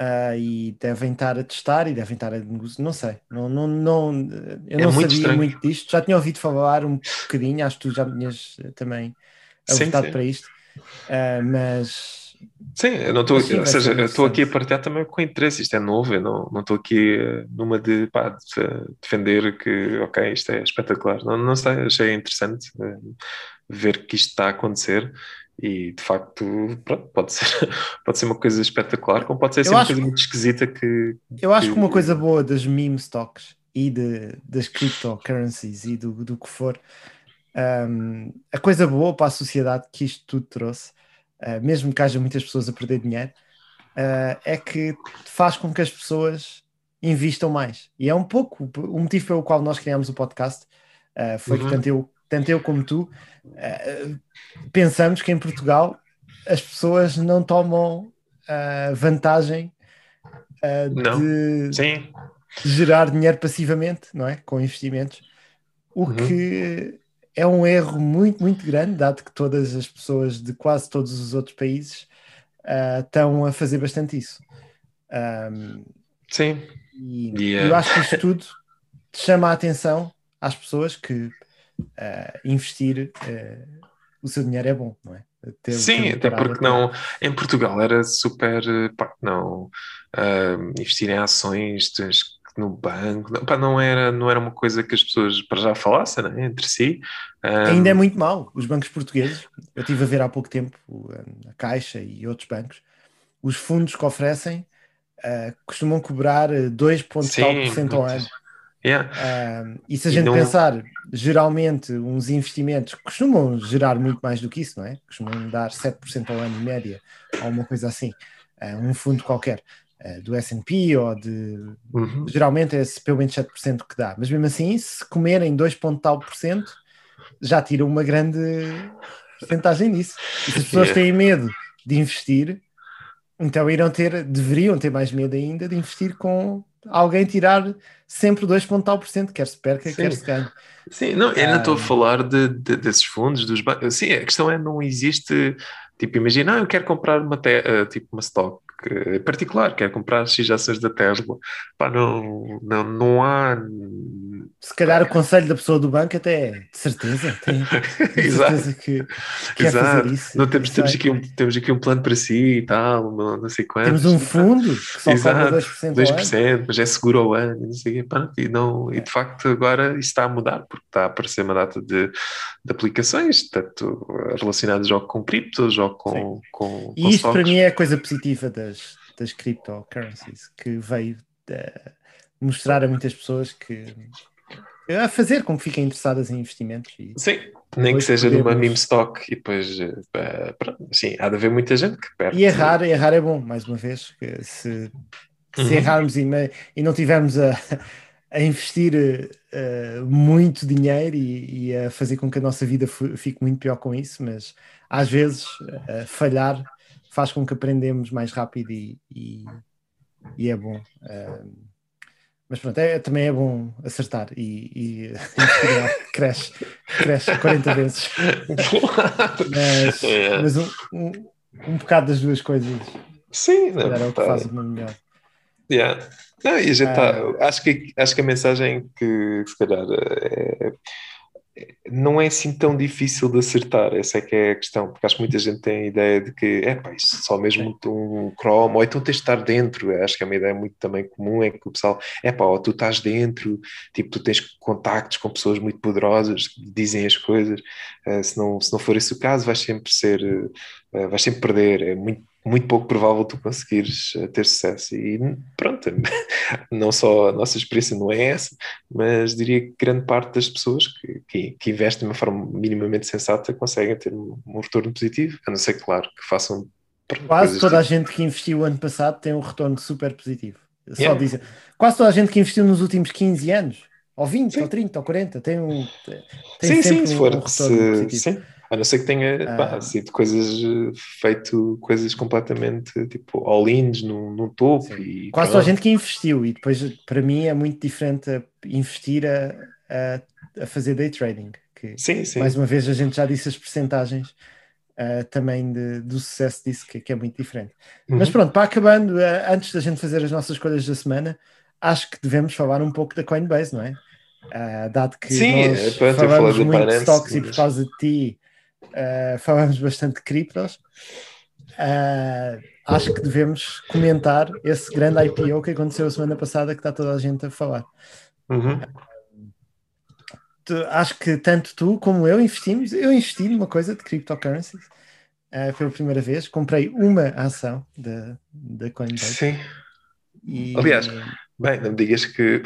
ah, e devem estar a testar e devem estar a negociar. Não sei, não, não, não, eu É não muito sabia estranho. muito disto. Já tinha ouvido falar um bocadinho, acho que tu já tinhas eh, também alertado para isto. Ah, mas Sim, eu não estou, ou seja, estou aqui a partilhar também com interesse, isto é novo, eu não não estou aqui eh, numa de, pá, de defender que, ok, isto é espetacular. Não, não sei, achei interessante eh, ver que isto está a acontecer e, de facto, pronto, pode ser, pode ser uma coisa espetacular, como pode ser assim, uma coisa que- muito esquisita que... eu acho que uma que- coisa boa das meme stocks e de, das cryptocurrencies e do, do que for, ahm, a coisa boa para a sociedade que isto tudo trouxe, ah, mesmo que haja muitas pessoas a perder dinheiro, ah, é que faz com que as pessoas investam mais. E é um pouco o motivo pelo qual nós criámos o podcast. ah, foi Uhum. que tanto eu, tanto eu como tu ah, pensamos que em Portugal as pessoas não tomam ah, vantagem ah, Não. de, Sim, gerar dinheiro passivamente, não é? Com investimentos. O Uhum. que é um erro muito, muito grande, dado que todas as pessoas de quase todos os outros países ah, estão a fazer bastante isso. Ahm, sim, e eh, eu acho que isto tudo chama a atenção às pessoas que ah, investir ah, o seu dinheiro é bom, não é? Ter- Sim, até porque não, em Portugal era super, eh, pá, não, ah, investir em ações no banco, não, pá, não era, não era uma coisa que as pessoas para já falassem, né, entre si. Ah, Ainda é muito mau. Os bancos portugueses, eu estive a ver há pouco tempo a Caixa e outros bancos, os fundos que oferecem ah, costumam cobrar eh, 2 ponto Sim, tal por cento ao muitas. ano. Yeah, Ah, e se a gente não- pensar, geralmente, uns investimentos costumam gerar muito mais do que isso, não é? Costumam dar 7% ao ano em média, ou uma coisa assim. Ah, um fundo qualquer, ah, do S&P ou de... uhum, Geralmente é pelo menos 7% que dá. Mas mesmo assim, se comerem 2 ponto tal por cento, já tiram uma grande porcentagem disso. E se as pessoas Yeah. têm medo de investir, então irão ter, deveriam ter mais medo ainda de investir com alguém tirar sempre 2 ponto tal por cento, quer se perca, Sim. quer se ganhe. Sim, não, eu não estou a Ah. falar de, de- desses fundos, dos bancos. Sim, a questão é não existe, tipo, imagina, ah, eu quero comprar uma, te- eh, tipo, uma stock eh, particular, quero comprar X ações da Tesla. Pá, não, não, não há... Se calhar o conselho da pessoa do banco até é, de certeza, tem, tem Exato. certeza que quer Exato. fazer isso. Não, temos, temos, aqui um, temos aqui um plano para si e tal, não, não sei quanto. Temos um fundo que só Exato, 2% ao ano. 2%, mas é seguro ao ano, e não sei o quê, pá, e, não, e de facto agora isso está a mudar, porque está a aparecer uma data de, de aplicações, tanto relacionadas ou com criptos ou com, com, E com isto para stocks. mim é a coisa positiva das, das cryptocurrencies, que veio eh, mostrar a muitas pessoas que a fazer com que fiquem interessadas em investimentos. E, Sim, nem que seja numa podemos- meme stock e depois, eh, pronto, sim, há de haver muita gente que perde. e errar, errar é bom, mais uma vez, que se, se Uhum. errarmos e, e não tivermos a, a investir eh, muito dinheiro e, e a fazer com que a nossa vida fique muito pior com isso, mas às vezes eh, falhar faz com que aprendemos mais rápido e, e, e é bom. Eh, mas pronto, é, também é bom acertar e, e, e cresce, cresce 40 vezes. Mas, É. mas um, um, um bocado das duas coisas Sim, calhar, é não, o que tá- faz uma melhor. Yeah. Não, e a gente tá, Ah. acho, que, acho que a mensagem que se calhar é- é- não é assim tão difícil de acertar, essa é que é a questão, porque acho que muita gente tem a ideia de que é pá, isto só mesmo um Chrome, ou então tens de estar dentro, acho que é uma ideia muito também comum, é que o pessoal, é pá, ou tu estás dentro, tipo, tu tens contactos com pessoas muito poderosas que dizem as coisas, eh, se, não, se não for esse o caso, vais sempre ser, eh, vais sempre perder, é muito muito pouco provável tu conseguires eh, ter sucesso. E pronto, não só a nossa experiência não é essa, mas diria que grande parte das pessoas que, que, que investem de uma forma minimamente sensata conseguem ter um, um retorno positivo, a não ser, claro, que façam Quase toda a gente que investiu ano passado tem um retorno super positivo. Só Yeah. dizem, quase toda a gente que investiu nos últimos 15 anos, ou 20, Sim. ou 30, ou 40, tem um tem Sim, sim, se for, um retorno se- positivo. sim. A não ser que tenha Ah. pá, sido coisas eh, feito coisas completamente tipo all-ins no, no topo Sim. e Quase toda a gente que investiu, e depois para mim é muito diferente a investir a, a, a fazer day trading. Que, Sim, sim. mais uma vez, a gente já disse as percentagens ah, também de- do sucesso disso, que, que é muito diferente. Mas Uhum. pronto, para acabando, eh, antes da gente fazer as nossas escolhas da semana, acho que devemos falar um pouco da Coinbase, não é? Ah, dado que Sim, nós eu falamos muito de stocks e por mas- causa de ti, Uh, falamos bastante de criptos. Uh, acho que devemos comentar esse grande IPO que aconteceu a semana passada, que está toda a gente a falar. Uhum. Tu- acho que tanto tu como eu investimos. Eu investi numa coisa de cryptocurrencies uh, pela primeira vez. Comprei uma ação da, da Coinbase. Sim. E, Aliás, Bem, não me digas que.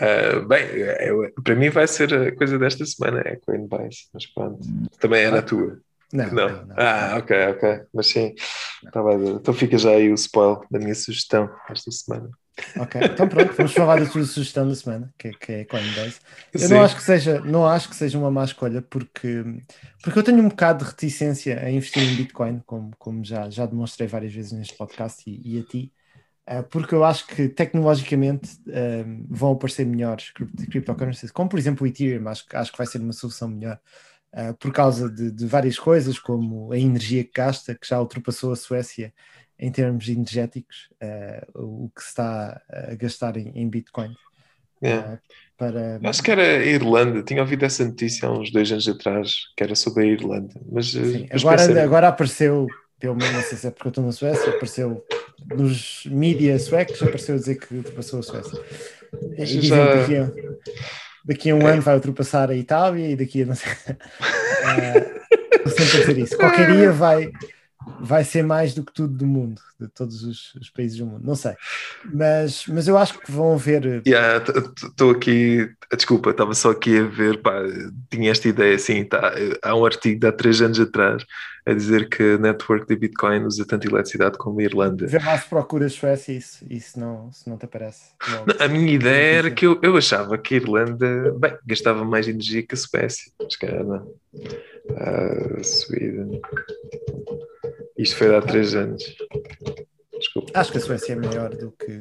Ah, bem, é- para mim vai ser a coisa desta semana, é Coinbase, mas pronto. Também era a tua. não, Não. não, não. Ah, ok, ok. Mas sim, ver. então fica já aí o spoil da minha sugestão esta semana. Ok, então pronto, vamos falar da tua sugestão da semana, que, que é Coinbase. Eu Sim. não acho que seja, não acho que seja uma má escolha, porque, porque eu tenho um bocado de reticência a investir em Bitcoin, como, como já, já demonstrei várias vezes neste podcast e, e a ti, eh, porque eu acho que tecnologicamente eh, vão aparecer melhores crypt- cryptocurrencies, como por exemplo o Ethereum, acho, que- acho que vai ser uma solução melhor. eh, por causa de, de várias coisas, como a energia que gasta, que já ultrapassou a Suécia em termos energéticos, eh, o que se está a gastar em, em Bitcoin. Eh, para, Acho que era a Irlanda, tinha ouvido essa notícia há uns dois anos atrás, que era sobre a Irlanda. Mas, eh, Sim, agora, pensei- agora apareceu, pelo menos não sei se é porque eu estou na Suécia, apareceu nos mídias suecos, apareceu a dizer que ultrapassou a Suécia. E dizem já- que daqui a, daqui a um ano vai ultrapassar a Itália e daqui a não sei. Eh, Estou sempre a dizer isso. Qualquer dia vai, vai ser mais do que tudo do mundo, de todos os, os países do mundo. Não sei. Mas, mas eu acho que vão haver. Estou aqui, desculpa, estava só aqui a ver, pá, tinha esta ideia assim, tá, há um artigo de há três anos atrás a dizer que a network de Bitcoin usa tanta eletricidade como a Irlanda. Ver lá se procuras Suécia e se, e se não, se não te aparece. Não, A minha ideia era que eu, eu achava que a Irlanda, bem, gastava mais energia que a Suécia, mas calhar não. Ah, Sweden. Isto foi há três anos. Desculpa. Acho que a Suécia é maior do que,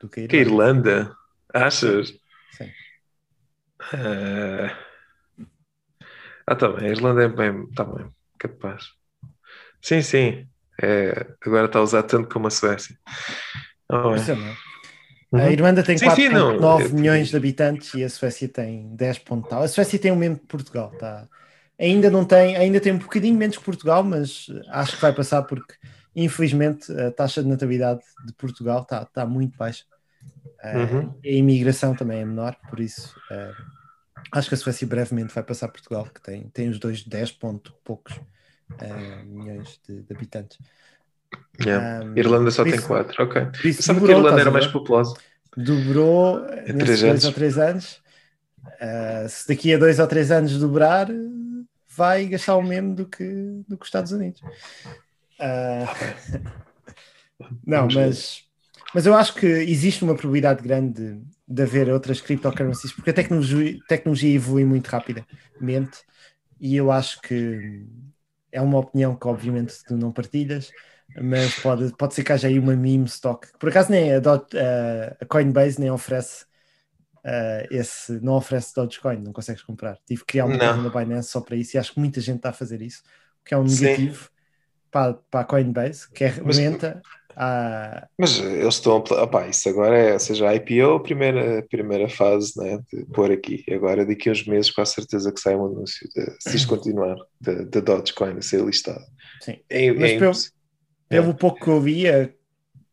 do que a Que a Irlanda. Irlanda? Achas? Sim. Ah, ah, tá bem. A Irlanda é bem. Tá bem. Capaz. Sim, sim. É, agora está a usar tanto como a Suécia. Ah. Isso é não. Uhum. A Irlanda tem Sim, sim, não. 4,9 Eu- milhões de habitantes e a Suécia tem 10 ponto tal. A Suécia tem o mesmo que Portugal, tá? Ainda não tem, ainda tem um bocadinho menos que Portugal, mas acho que vai passar porque infelizmente a taxa de natalidade de Portugal está tá muito baixa. Eh, Uhum. A imigração também é menor, por isso eh, acho que a Suécia brevemente vai passar Portugal, que tem, tem os dois 10 ponto poucos eh, milhões de, de habitantes. Yeah. Um, Irlanda só tem isso- quatro, ok. Por isso Pensava que a Irlanda era mais populosa. dobrou nesses três dois ou três anos. Uh, se daqui a dois ou três anos dobrar, vai gastar o mesmo do que, do que os Estados Unidos. Uh, não, mas, mas eu acho que existe uma probabilidade grande de, de haver outras cryptocurrencies, porque a tecnologia, tecnologia evolui muito rapidamente e eu acho que é uma opinião que obviamente tu não partilhas, mas pode, pode ser que haja aí uma meme stock. Por acaso nem a, Dot- a Coinbase nem oferece uh, esse, não oferece Dogecoin, não consegues comprar. Tive que criar uma conta na Binance só para isso e acho que muita gente está a fazer isso, o que é um Sim. negativo para, para a Coinbase, que é Mas- aumenta a. Mas eles estão a. Opá, isso agora é, ou seja, a IPO, a primeira, primeira fase né, de pôr aqui. Agora, daqui a uns meses, com a certeza que sai um anúncio, de, se isto continuar, da Dogecoin a ser listado. Sim. É, Mas é pelo- Pelo pouco que eu vi, a,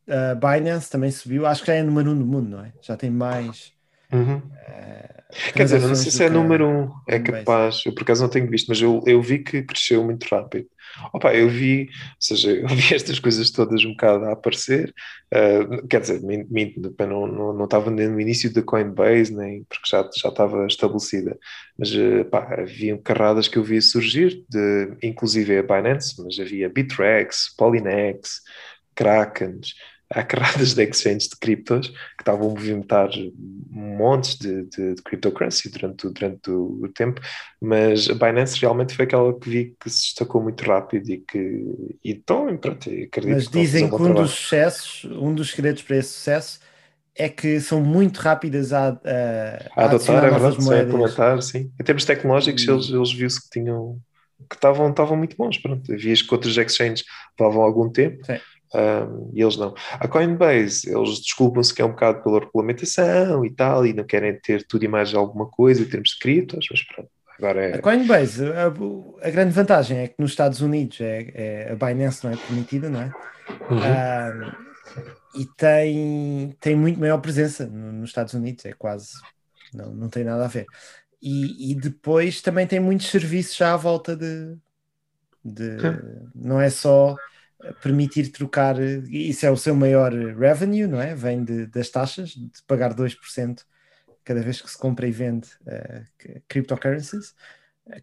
a Binance também subiu, acho que já é número um do mundo, não é? Já tem mais. Uhum. eh, Quer dizer, não sei se é número um, é capaz. Eu por acaso não tenho visto, mas eu, eu vi que cresceu muito rápido. Opa, eu vi, ou seja, eu vi estas coisas todas um bocado a aparecer. ah, quer dizer, min- minto, não, não, não estava nem no início da Coinbase, nem porque já, já estava estabelecida. Mas ah, pá, havia carradas que eu vi surgir, de, inclusive a Binance, mas havia Bitrex, Polynex, Krakens. Há carradas de exchanges de criptos que estavam a movimentar montes de, de, de cryptocurrency durante, durante o, o tempo, mas a Binance realmente foi aquela que vi que se destacou muito rápido e que e então, pronto, acredito Mas que a dizem que um trabalho. dos sucessos, um dos segredos para esse sucesso é que são muito rápidas a, a, a adotar, é novas verdade, sem moedas. implementar, sim. Em termos tecnológicos, E- eles, eles viu-se que tinham que estavam, estavam muito bons, pronto. Havias que outros exchanges levavam algum tempo Sim. Um, e eles não. A Coinbase, eles desculpam-se que é um bocado pela regulamentação e tal, e não querem ter tudo e mais alguma coisa em termos de criptos, mas pronto. agora é. A Coinbase, a, a grande vantagem é que nos Estados Unidos é, é- a Binance não é permitida, não é? Uhum. E tem, tem muito maior presença no- nos Estados Unidos, é quase, não, não tem nada a ver. E, e depois também tem muitos serviços já à volta de, de não é só permitir trocar, isso é o seu maior revenue, não é? Vem de- das taxas, de pagar 2% cada vez que se compra e vende eh, que- cryptocurrencies,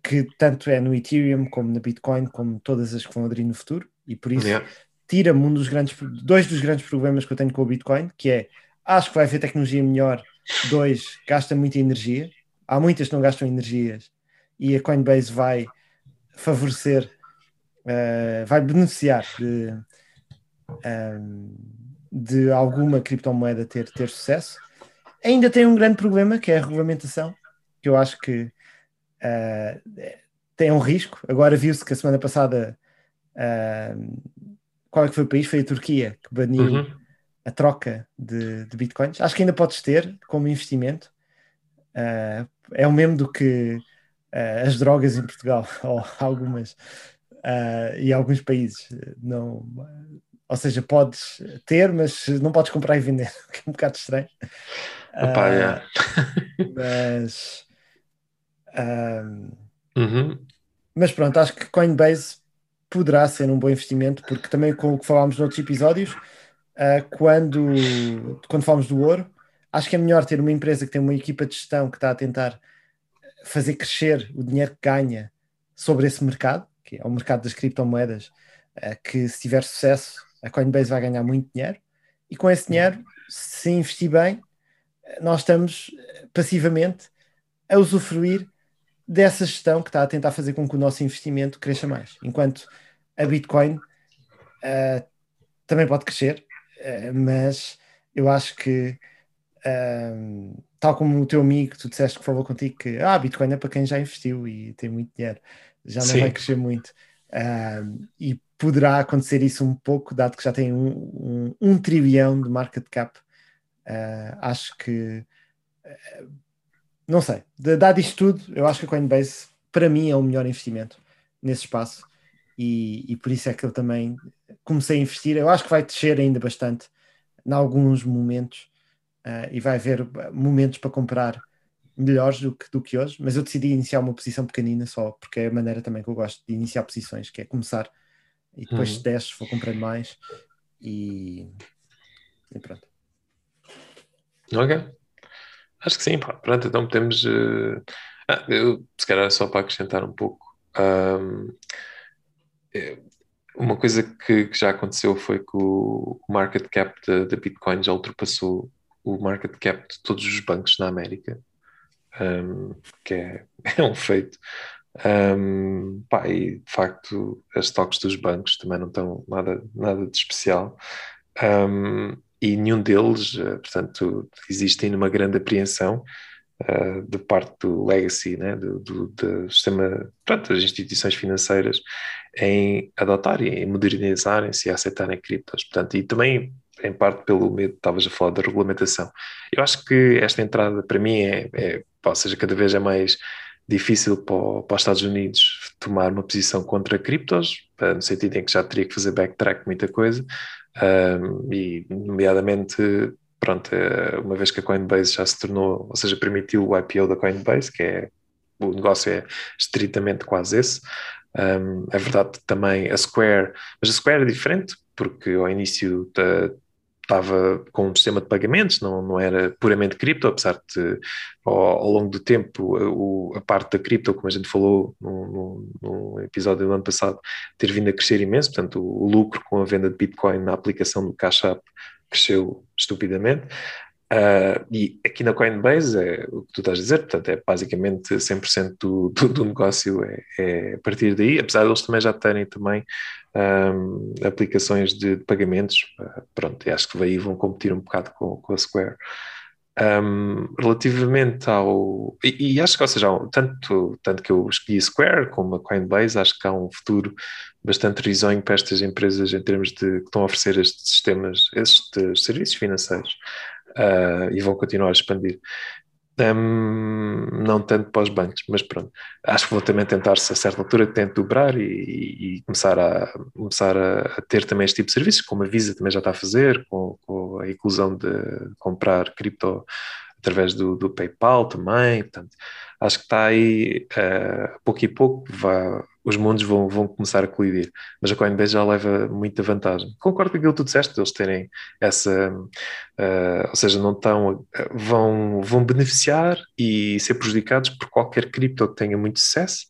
que tanto é no Ethereum como na Bitcoin, como todas as que vão aderir no futuro, e por isso Yeah. tira-me um dos grandes, dois dos grandes problemas que eu tenho com o Bitcoin, que é acho que vai haver tecnologia melhor, dois, gasta muita energia, há muitas que não gastam energias, e a Coinbase vai favorecer, eh, vai beneficiar de, ehm, de alguma criptomoeda ter, ter sucesso. Ainda tem um grande problema, que é a regulamentação, que eu acho que eh, tem um risco. Agora viu-se que a semana passada ehm, qual é que foi o país? Foi a Turquia que baniu Uhum. a troca de, de bitcoins. Acho que ainda podes ter como investimento. Ah, é o mesmo do que ah, as drogas em Portugal, ou algumas, ah, e alguns países. Não, ou seja, podes ter, mas não podes comprar e vender, que é um bocado estranho. Ah, yeah. mas, ah, Uhum. mas pronto, acho que Coinbase poderá ser um bom investimento, porque também com o que falámos noutros episódios, quando, quando falamos do ouro, acho que é melhor ter uma empresa que tem uma equipa de gestão que está a tentar fazer crescer o dinheiro que ganha sobre esse mercado, que é o mercado das criptomoedas, ah, que se tiver sucesso, a Coinbase vai ganhar muito dinheiro, e com esse dinheiro, se investir bem, nós estamos eh, passivamente a usufruir dessa gestão que está a tentar fazer com que o nosso investimento cresça mais. Enquanto a Bitcoin ah, também pode crescer, ah, mas eu acho que, ah, tal como o teu amigo, tu disseste que falou contigo que ah, Bitcoin é para quem já investiu e tem muito dinheiro, já não Sim. vai crescer muito. E poderá acontecer isso um pouco, dado que já tem um, um, um trilhão de market cap. Ah, acho que não sei, dado isto tudo, eu acho que a Coinbase para mim é o melhor investimento nesse espaço e, e por isso é que eu também comecei a investir. Eu acho que vai descer ainda bastante em alguns momentos ah, e vai haver momentos para comprar melhores do que, do que hoje, mas eu decidi iniciar uma posição pequenina só porque é a maneira também que eu gosto de iniciar posições, que é começar e depois Uhum. se desce vou comprando mais e, e pronto. Ok. Acho que sim, pá. Pronto, então temos. eh, ah, eu, se calhar, só para acrescentar um pouco. ahm, eh, uma coisa que, que já aconteceu foi que o, o market cap da Bitcoin já ultrapassou o market cap de todos os bancos na América, ahm, que é, é um feito. Ahm, pá, e de facto, as stocks dos bancos também não estão nada, nada de especial. Um, e nenhum deles, eh, portanto, existe ainda uma grande apreensão eh, de parte do legacy, né, do, do, do sistema, portanto, das instituições financeiras em adotarem, em modernizarem-se e aceitarem criptos. Portanto, e também, em parte, pelo medo, estavas a falar da regulamentação. Eu acho que esta entrada, para mim, é, é ou seja, cada vez é mais difícil para, para os Estados Unidos tomar uma posição contra criptos, no sentido em que já teria que fazer backtrack muita coisa, um, e nomeadamente, pronto, eh, uma vez que a Coinbase já se tornou, ou seja, permitiu o IPO da Coinbase, que é o negócio é estritamente quase esse. Um, é verdade também a Square, mas a Square é diferente, porque ao início da- estava com um sistema de pagamentos, não, não era puramente cripto, apesar de ao, ao longo do tempo o- a parte da cripto, como a gente falou no episódio do ano passado, ter vindo a crescer imenso, portanto o, o lucro com a venda de Bitcoin na aplicação do Cash App cresceu estupidamente. Ah, e aqui na Coinbase é o que tu estás a dizer, portanto é basicamente 100% do, do, do negócio é, é a partir daí, apesar de eles também já terem também ahm, aplicações de, de pagamentos, ah, pronto, acho que aí vão competir um bocado com, com a Square. Um, relativamente ao. E, e acho que, ou seja, um- tanto, tanto que eu escolhi Square como a Coinbase, acho que há um futuro bastante risonho para estas empresas em termos de que estão a oferecer estes sistemas, estes serviços financeiros uh, e vão continuar a expandir. Um, não tanto para os bancos, mas pronto. Acho que vou também tentar, se a certa altura, tento dobrar e, e começar, a, começar a, a, ter também este tipo de serviços, como a Visa também já está a fazer, com, com a inclusão de comprar cripto através do, do PayPal também. Portanto, acho que está aí, uh, pouco e pouco, vai, os mundos vão, vão começar a colidir. Mas a Coinbase já leva muita vantagem. Concordo com aquilo que tu disseste, eles terem essa, uh, ou seja, não estão, vão, vão beneficiar e ser prejudicados por qualquer cripto que tenha muito sucesso.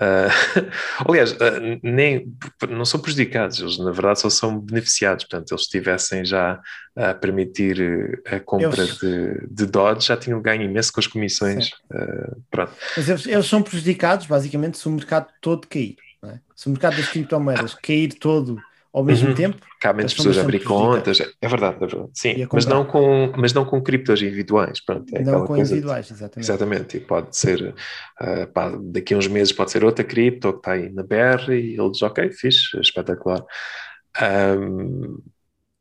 Uh, aliás, uh, nem, não são prejudicados, eles na verdade só são beneficiados. Portanto, eles estivessem já a permitir a compra eles... de, de Dodge, já tinham ganho imenso com as comissões. Uh, pronto. Mas eles, eles, são prejudicados basicamente se o mercado todo cair. É? Se o mercado das criptomoedas cair todo ao mesmo uhum. tempo. Cabe menos pessoas a abrir contas, é verdade, é verdade. Sim, mas não, com, mas não com criptos individuais. Pronto, é não com individuais, exatamente. Exatamente, e pode ser, uh, pá, daqui a uns meses pode ser outra cripto que está aí na BR e eles, ok, fixe, espetacular. Um,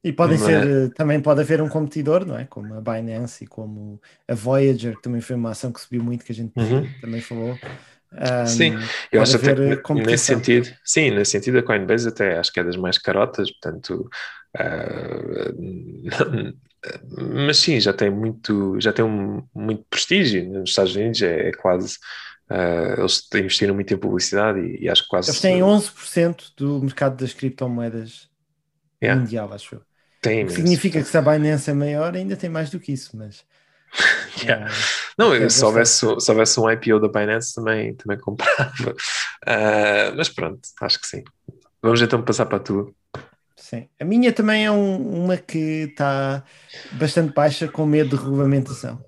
e podem mas... ser, também pode haver um competidor, não é? Como a Binance e como a Voyager, que também foi uma ação que subiu muito, que a gente uhum. também falou. Um, sim, eu acho até que nesse sentido, sim, nesse sentido a Coinbase até acho que é das mais carotas, portanto, uh, mas sim, já tem muito, já tem um, muito prestígio nos Estados Unidos, é, é quase, uh, eles investiram muito em publicidade e, e, acho que quase... Eles têm 11% do mercado das criptomoedas yeah. mundial, acho eu. Tem, significa que se a Binance é maior, ainda tem mais do que isso, mas... yeah. Não, é se, houvesse, se houvesse um IPO da Binance também, também comprava. Uh, mas pronto, acho que sim. Vamos então passar para a tua. Sim. A minha também é um, uma que está bastante baixa com medo de regulamentação.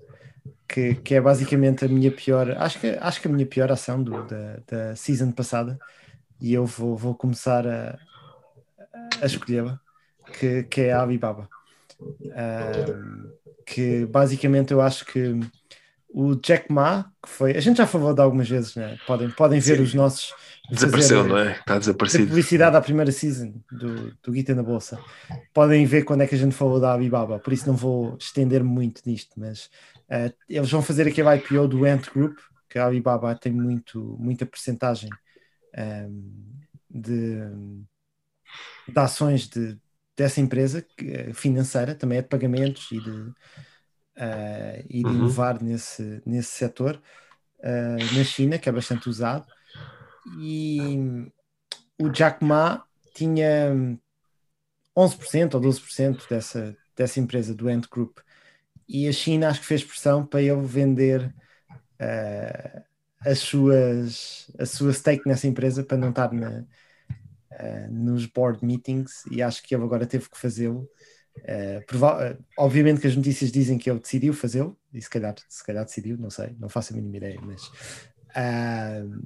Que, que é basicamente a minha pior, acho que, acho que a minha pior ação do, da, da season passada, e eu vou, vou começar a, a escolhê-la, que, que é a Alibaba. Uh, que basicamente eu acho que o Jack Ma, que foi. A gente já falou de algumas vezes, né? podem, podem ver Sim. os nossos. Desapareceu, fazer, não é? Está desaparecido. publicidade à primeira season do, do Guita na Bolsa. Podem ver quando é que a gente falou da Alibaba, por isso não vou estender muito nisto, mas uh, eles vão fazer aquele IPO do Ant Group, que a Alibaba tem muito, muita percentagem um, ehm, de, de ações de, dessa empresa eh, financeira, também é de pagamentos e de uh, e de uhum. inovar nesse, nesse setor uh, na China, que é bastante usado. E o Jack Ma tinha 11% ou 12% dessa, dessa empresa, do Ant Group. E a China acho que fez pressão para ele vender uh, as suas, a sua stake nessa empresa para não estar na, uh, nos board meetings e acho que ele agora teve que fazê-lo Uh, obviamente que as notícias dizem que ele decidiu fazê-lo, e se calhar, se calhar decidiu, não sei, não faço a mínima ideia, mas, uh,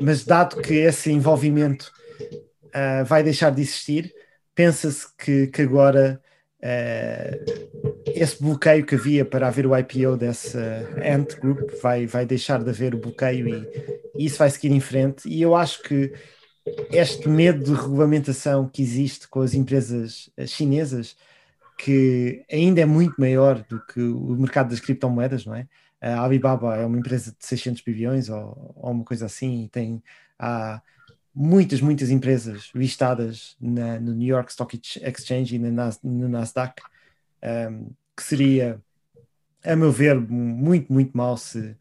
mas dado que esse envolvimento uh, vai deixar de existir, pensa-se que, que agora esse bloqueio que havia para haver o IPO dessa Ant Group vai, vai deixar de haver o bloqueio e, e isso vai seguir em frente. E eu acho que este medo de regulamentação que existe com as empresas eh, chinesas, que ainda é muito maior do que o mercado das criptomoedas, não é? A Alibaba é uma empresa de 600 bilhões ou, ou uma coisa assim, e tem há muitas, muitas empresas listadas na, no New York Stock Exchange e no Nasdaq, um, ehm, que seria, a meu ver, muito, muito mal se,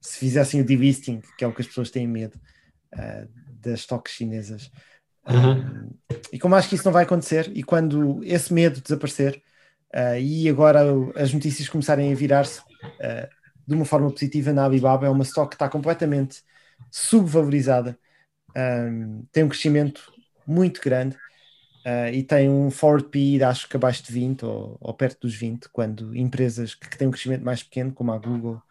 se fizessem o delisting, que é o que as pessoas têm medo. Uh, das stocks chinesas. Uhum. Um, e como acho que isso não vai acontecer, e quando esse medo desaparecer, uh, e agora as notícias começarem a virar-se uh, de uma forma positiva na Alibaba, é uma stock que está completamente subvalorizada, um, tem um crescimento muito grande. Uh, e tem um forward PE acho que abaixo de 20 ou, ou perto dos 20, quando empresas que, que, têm um crescimento mais pequeno, como a Google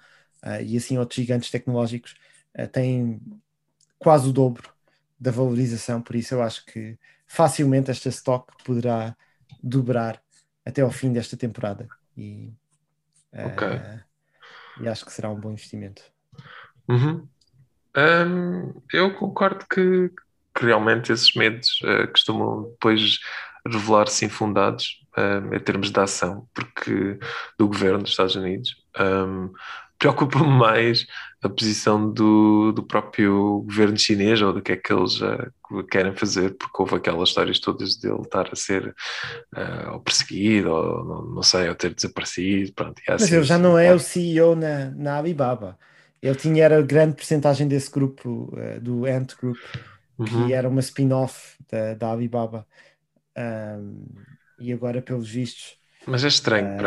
uh, e assim outros gigantes tecnológicos, uh, têm quase o dobro da valorização, por isso eu acho que facilmente esta stock poderá dobrar até ao fim desta temporada e, okay. uh, e acho que será um bom investimento. Uhum. Um, eu concordo que, que, realmente esses medos uh, costumam depois revelar-se infundados. um, em termos de ação, porque do governo dos Estados Unidos. Um, Preocupa-me mais a posição do, do próprio governo chinês ou do que é que eles uh, querem fazer, porque houve aquelas histórias todas dele estar a ser uh, ou perseguido, ou não, não, sei, ou ter desaparecido. Pronto, Mas assim, ele já não é o CEO na, na Alibaba. Ele tinha era grande porcentagem desse grupo, uh, do Ant Group, que Uhum. era uma spin-off da, da Alibaba. Um, e agora, pelos vistos, Mas é estranho.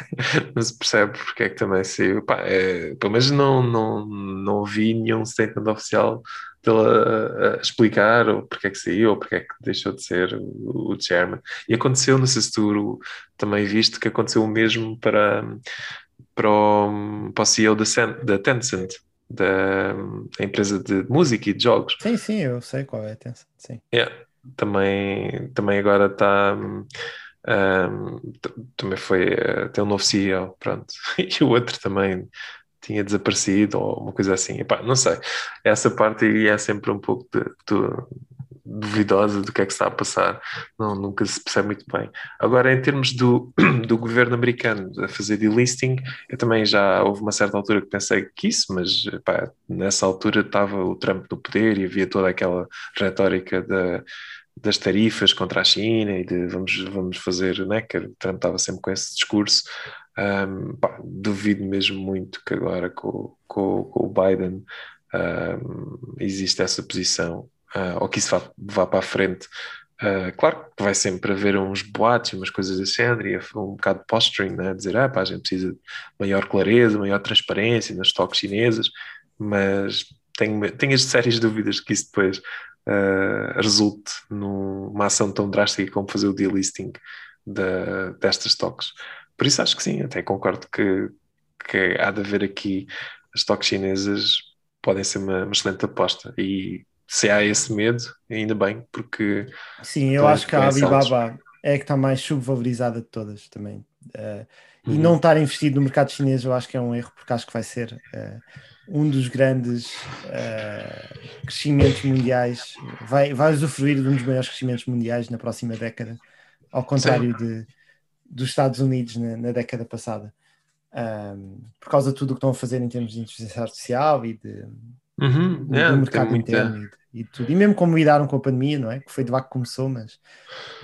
não se percebe porque é que também saiu. Pá, é, pelo menos não, não, não vi nenhum statement oficial dele a, explicar ou porque é que saiu ou porque é que deixou de ser o, o chairman. E aconteceu, não sei se tu também viste que aconteceu o mesmo para, para, o, para o CEO da, da Tencent, da, empresa de música e de jogos. sim, sim, eu sei qual é a atenção. Sim. Yeah, também, também agora está. T- também foi. eh, tem um novo CEO, pronto. E o outro também tinha desaparecido ou uma coisa assim. Epá, não sei. Essa parte é sempre um pouco de- de- duvidosa do que é que está a passar. Não, nunca se percebe muito bem. Agora, em termos do, do governo americano a fazer delisting, eu também já houve uma certa altura que pensei que isso, mas nessa altura estava o Trump no poder e havia toda aquela retórica da, das tarifas contra a China e de vamos, vamos fazer, né, que Trump estava sempre com esse discurso. Um, pá, duvido mesmo muito que agora com, com, com o Biden um, existe essa posição uh, ou que isso vá, vá para a frente. Uh, claro que vai sempre haver uns boatos, umas coisas desse género, e um bocado de posturing, né? dizer ah, pá, a gente precisa de maior clareza, maior transparência nas stocks chinesas, mas tenho, tenho as sérias dúvidas que isso depois uh, resulte numa ação tão drástica como fazer o delisting da, destas stocks. Por isso acho que sim, até concordo que, que há de haver aqui as stocks chinesas podem ser uma, uma excelente aposta e se há esse medo, ainda bem, porque Sim, eu acho que a. Alibaba é que está mais subvalorizada de todas também. Uh, E Uhum. não estar investido no mercado chinês eu acho que é um erro, porque acho que vai ser uh, um dos grandes uh, crescimentos mundiais, vai, vai usufruir de um dos maiores crescimentos mundiais na próxima década, ao contrário de, dos Estados Unidos na, na década passada. Um, por causa de tudo o que estão a fazer em termos de inteligência artificial e de, Uhum, do, é, do mercado muita- interno e, e tudo. E mesmo como lidaram com a pandemia, não é? Que foi de lá que começou, mas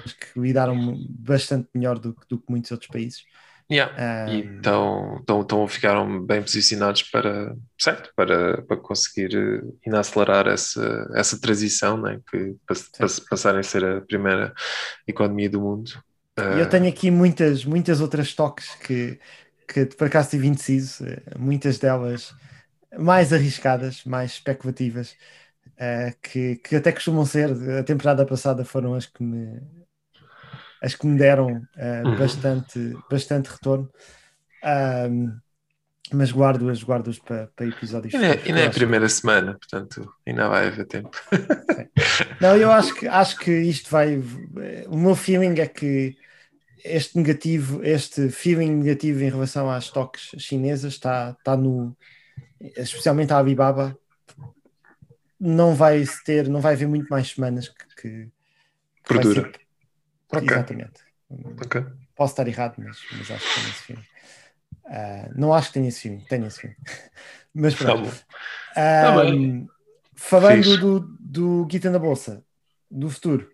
acho que lidaram bastante melhor do, do que muitos outros países. Yeah. E Um, então, então, então ficaram bem posicionados para, certo, para, para conseguir eh, ainda acelerar essa, essa transição, né? que pass- passarem a ser a primeira economia do mundo. E eu tenho aqui muitas, muitas outras toques que, que por acaso tive indeciso, eh, muitas delas mais arriscadas, mais especulativas, eh, que, que até costumam ser, a temporada passada foram as que me, as que me deram Uhum. bastante, bastante retorno. Ahm, mas guardo-as, guardo-as para, para episódios Ainda, é- futuros. ainda é a primeira semana, portanto, ainda vai haver tempo. Não, eu acho que, acho que isto vai. O meu feeling é que este negativo, este feeling negativo em relação às stocks chinesas está, está no. Especialmente a Alibaba, não vai ter, não vai haver muito mais semanas que. que, que Perdura. Ser- Ok. Exatamente. Ok. Posso estar errado, mas, mas acho que tenho esse feeling. Ah, não acho que tenha esse feeling, tenho esse feeling. Mas Tá pronto. bom. Tá falando do, do Guita na Bolsa, do futuro,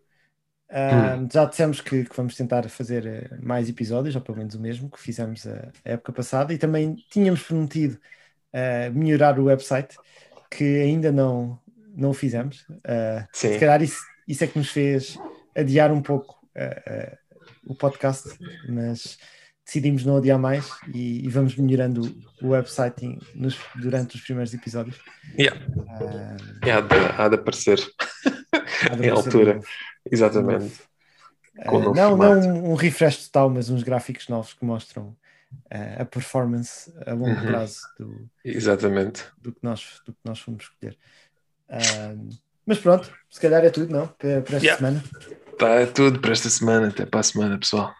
ahm, Hum. já dissemos que, que vamos tentar fazer eh, mais episódios, ou pelo menos o mesmo que fizemos a, a época passada, e também tínhamos prometido eh, melhorar o website, que ainda não, não o fizemos. Sim. se calhar isso, isso é que nos fez adiar um pouco eh, o podcast, mas decidimos não adiar mais e, e vamos melhorando o, website nos- durante os primeiros episódios. Yeah. Ah, E há, de, há de aparecer em altura. novo. Exatamente. Novo não, formato. não um, um refresh total, mas uns gráficos novos que mostram ah, a performance a longo Uhum. prazo do, Exatamente. do, que nós, do que nós fomos escolher. Ah, mas pronto, se calhar é tudo, não? Para, para esta Yeah. semana. Tá, é tudo para esta semana. Até para a semana, pessoal.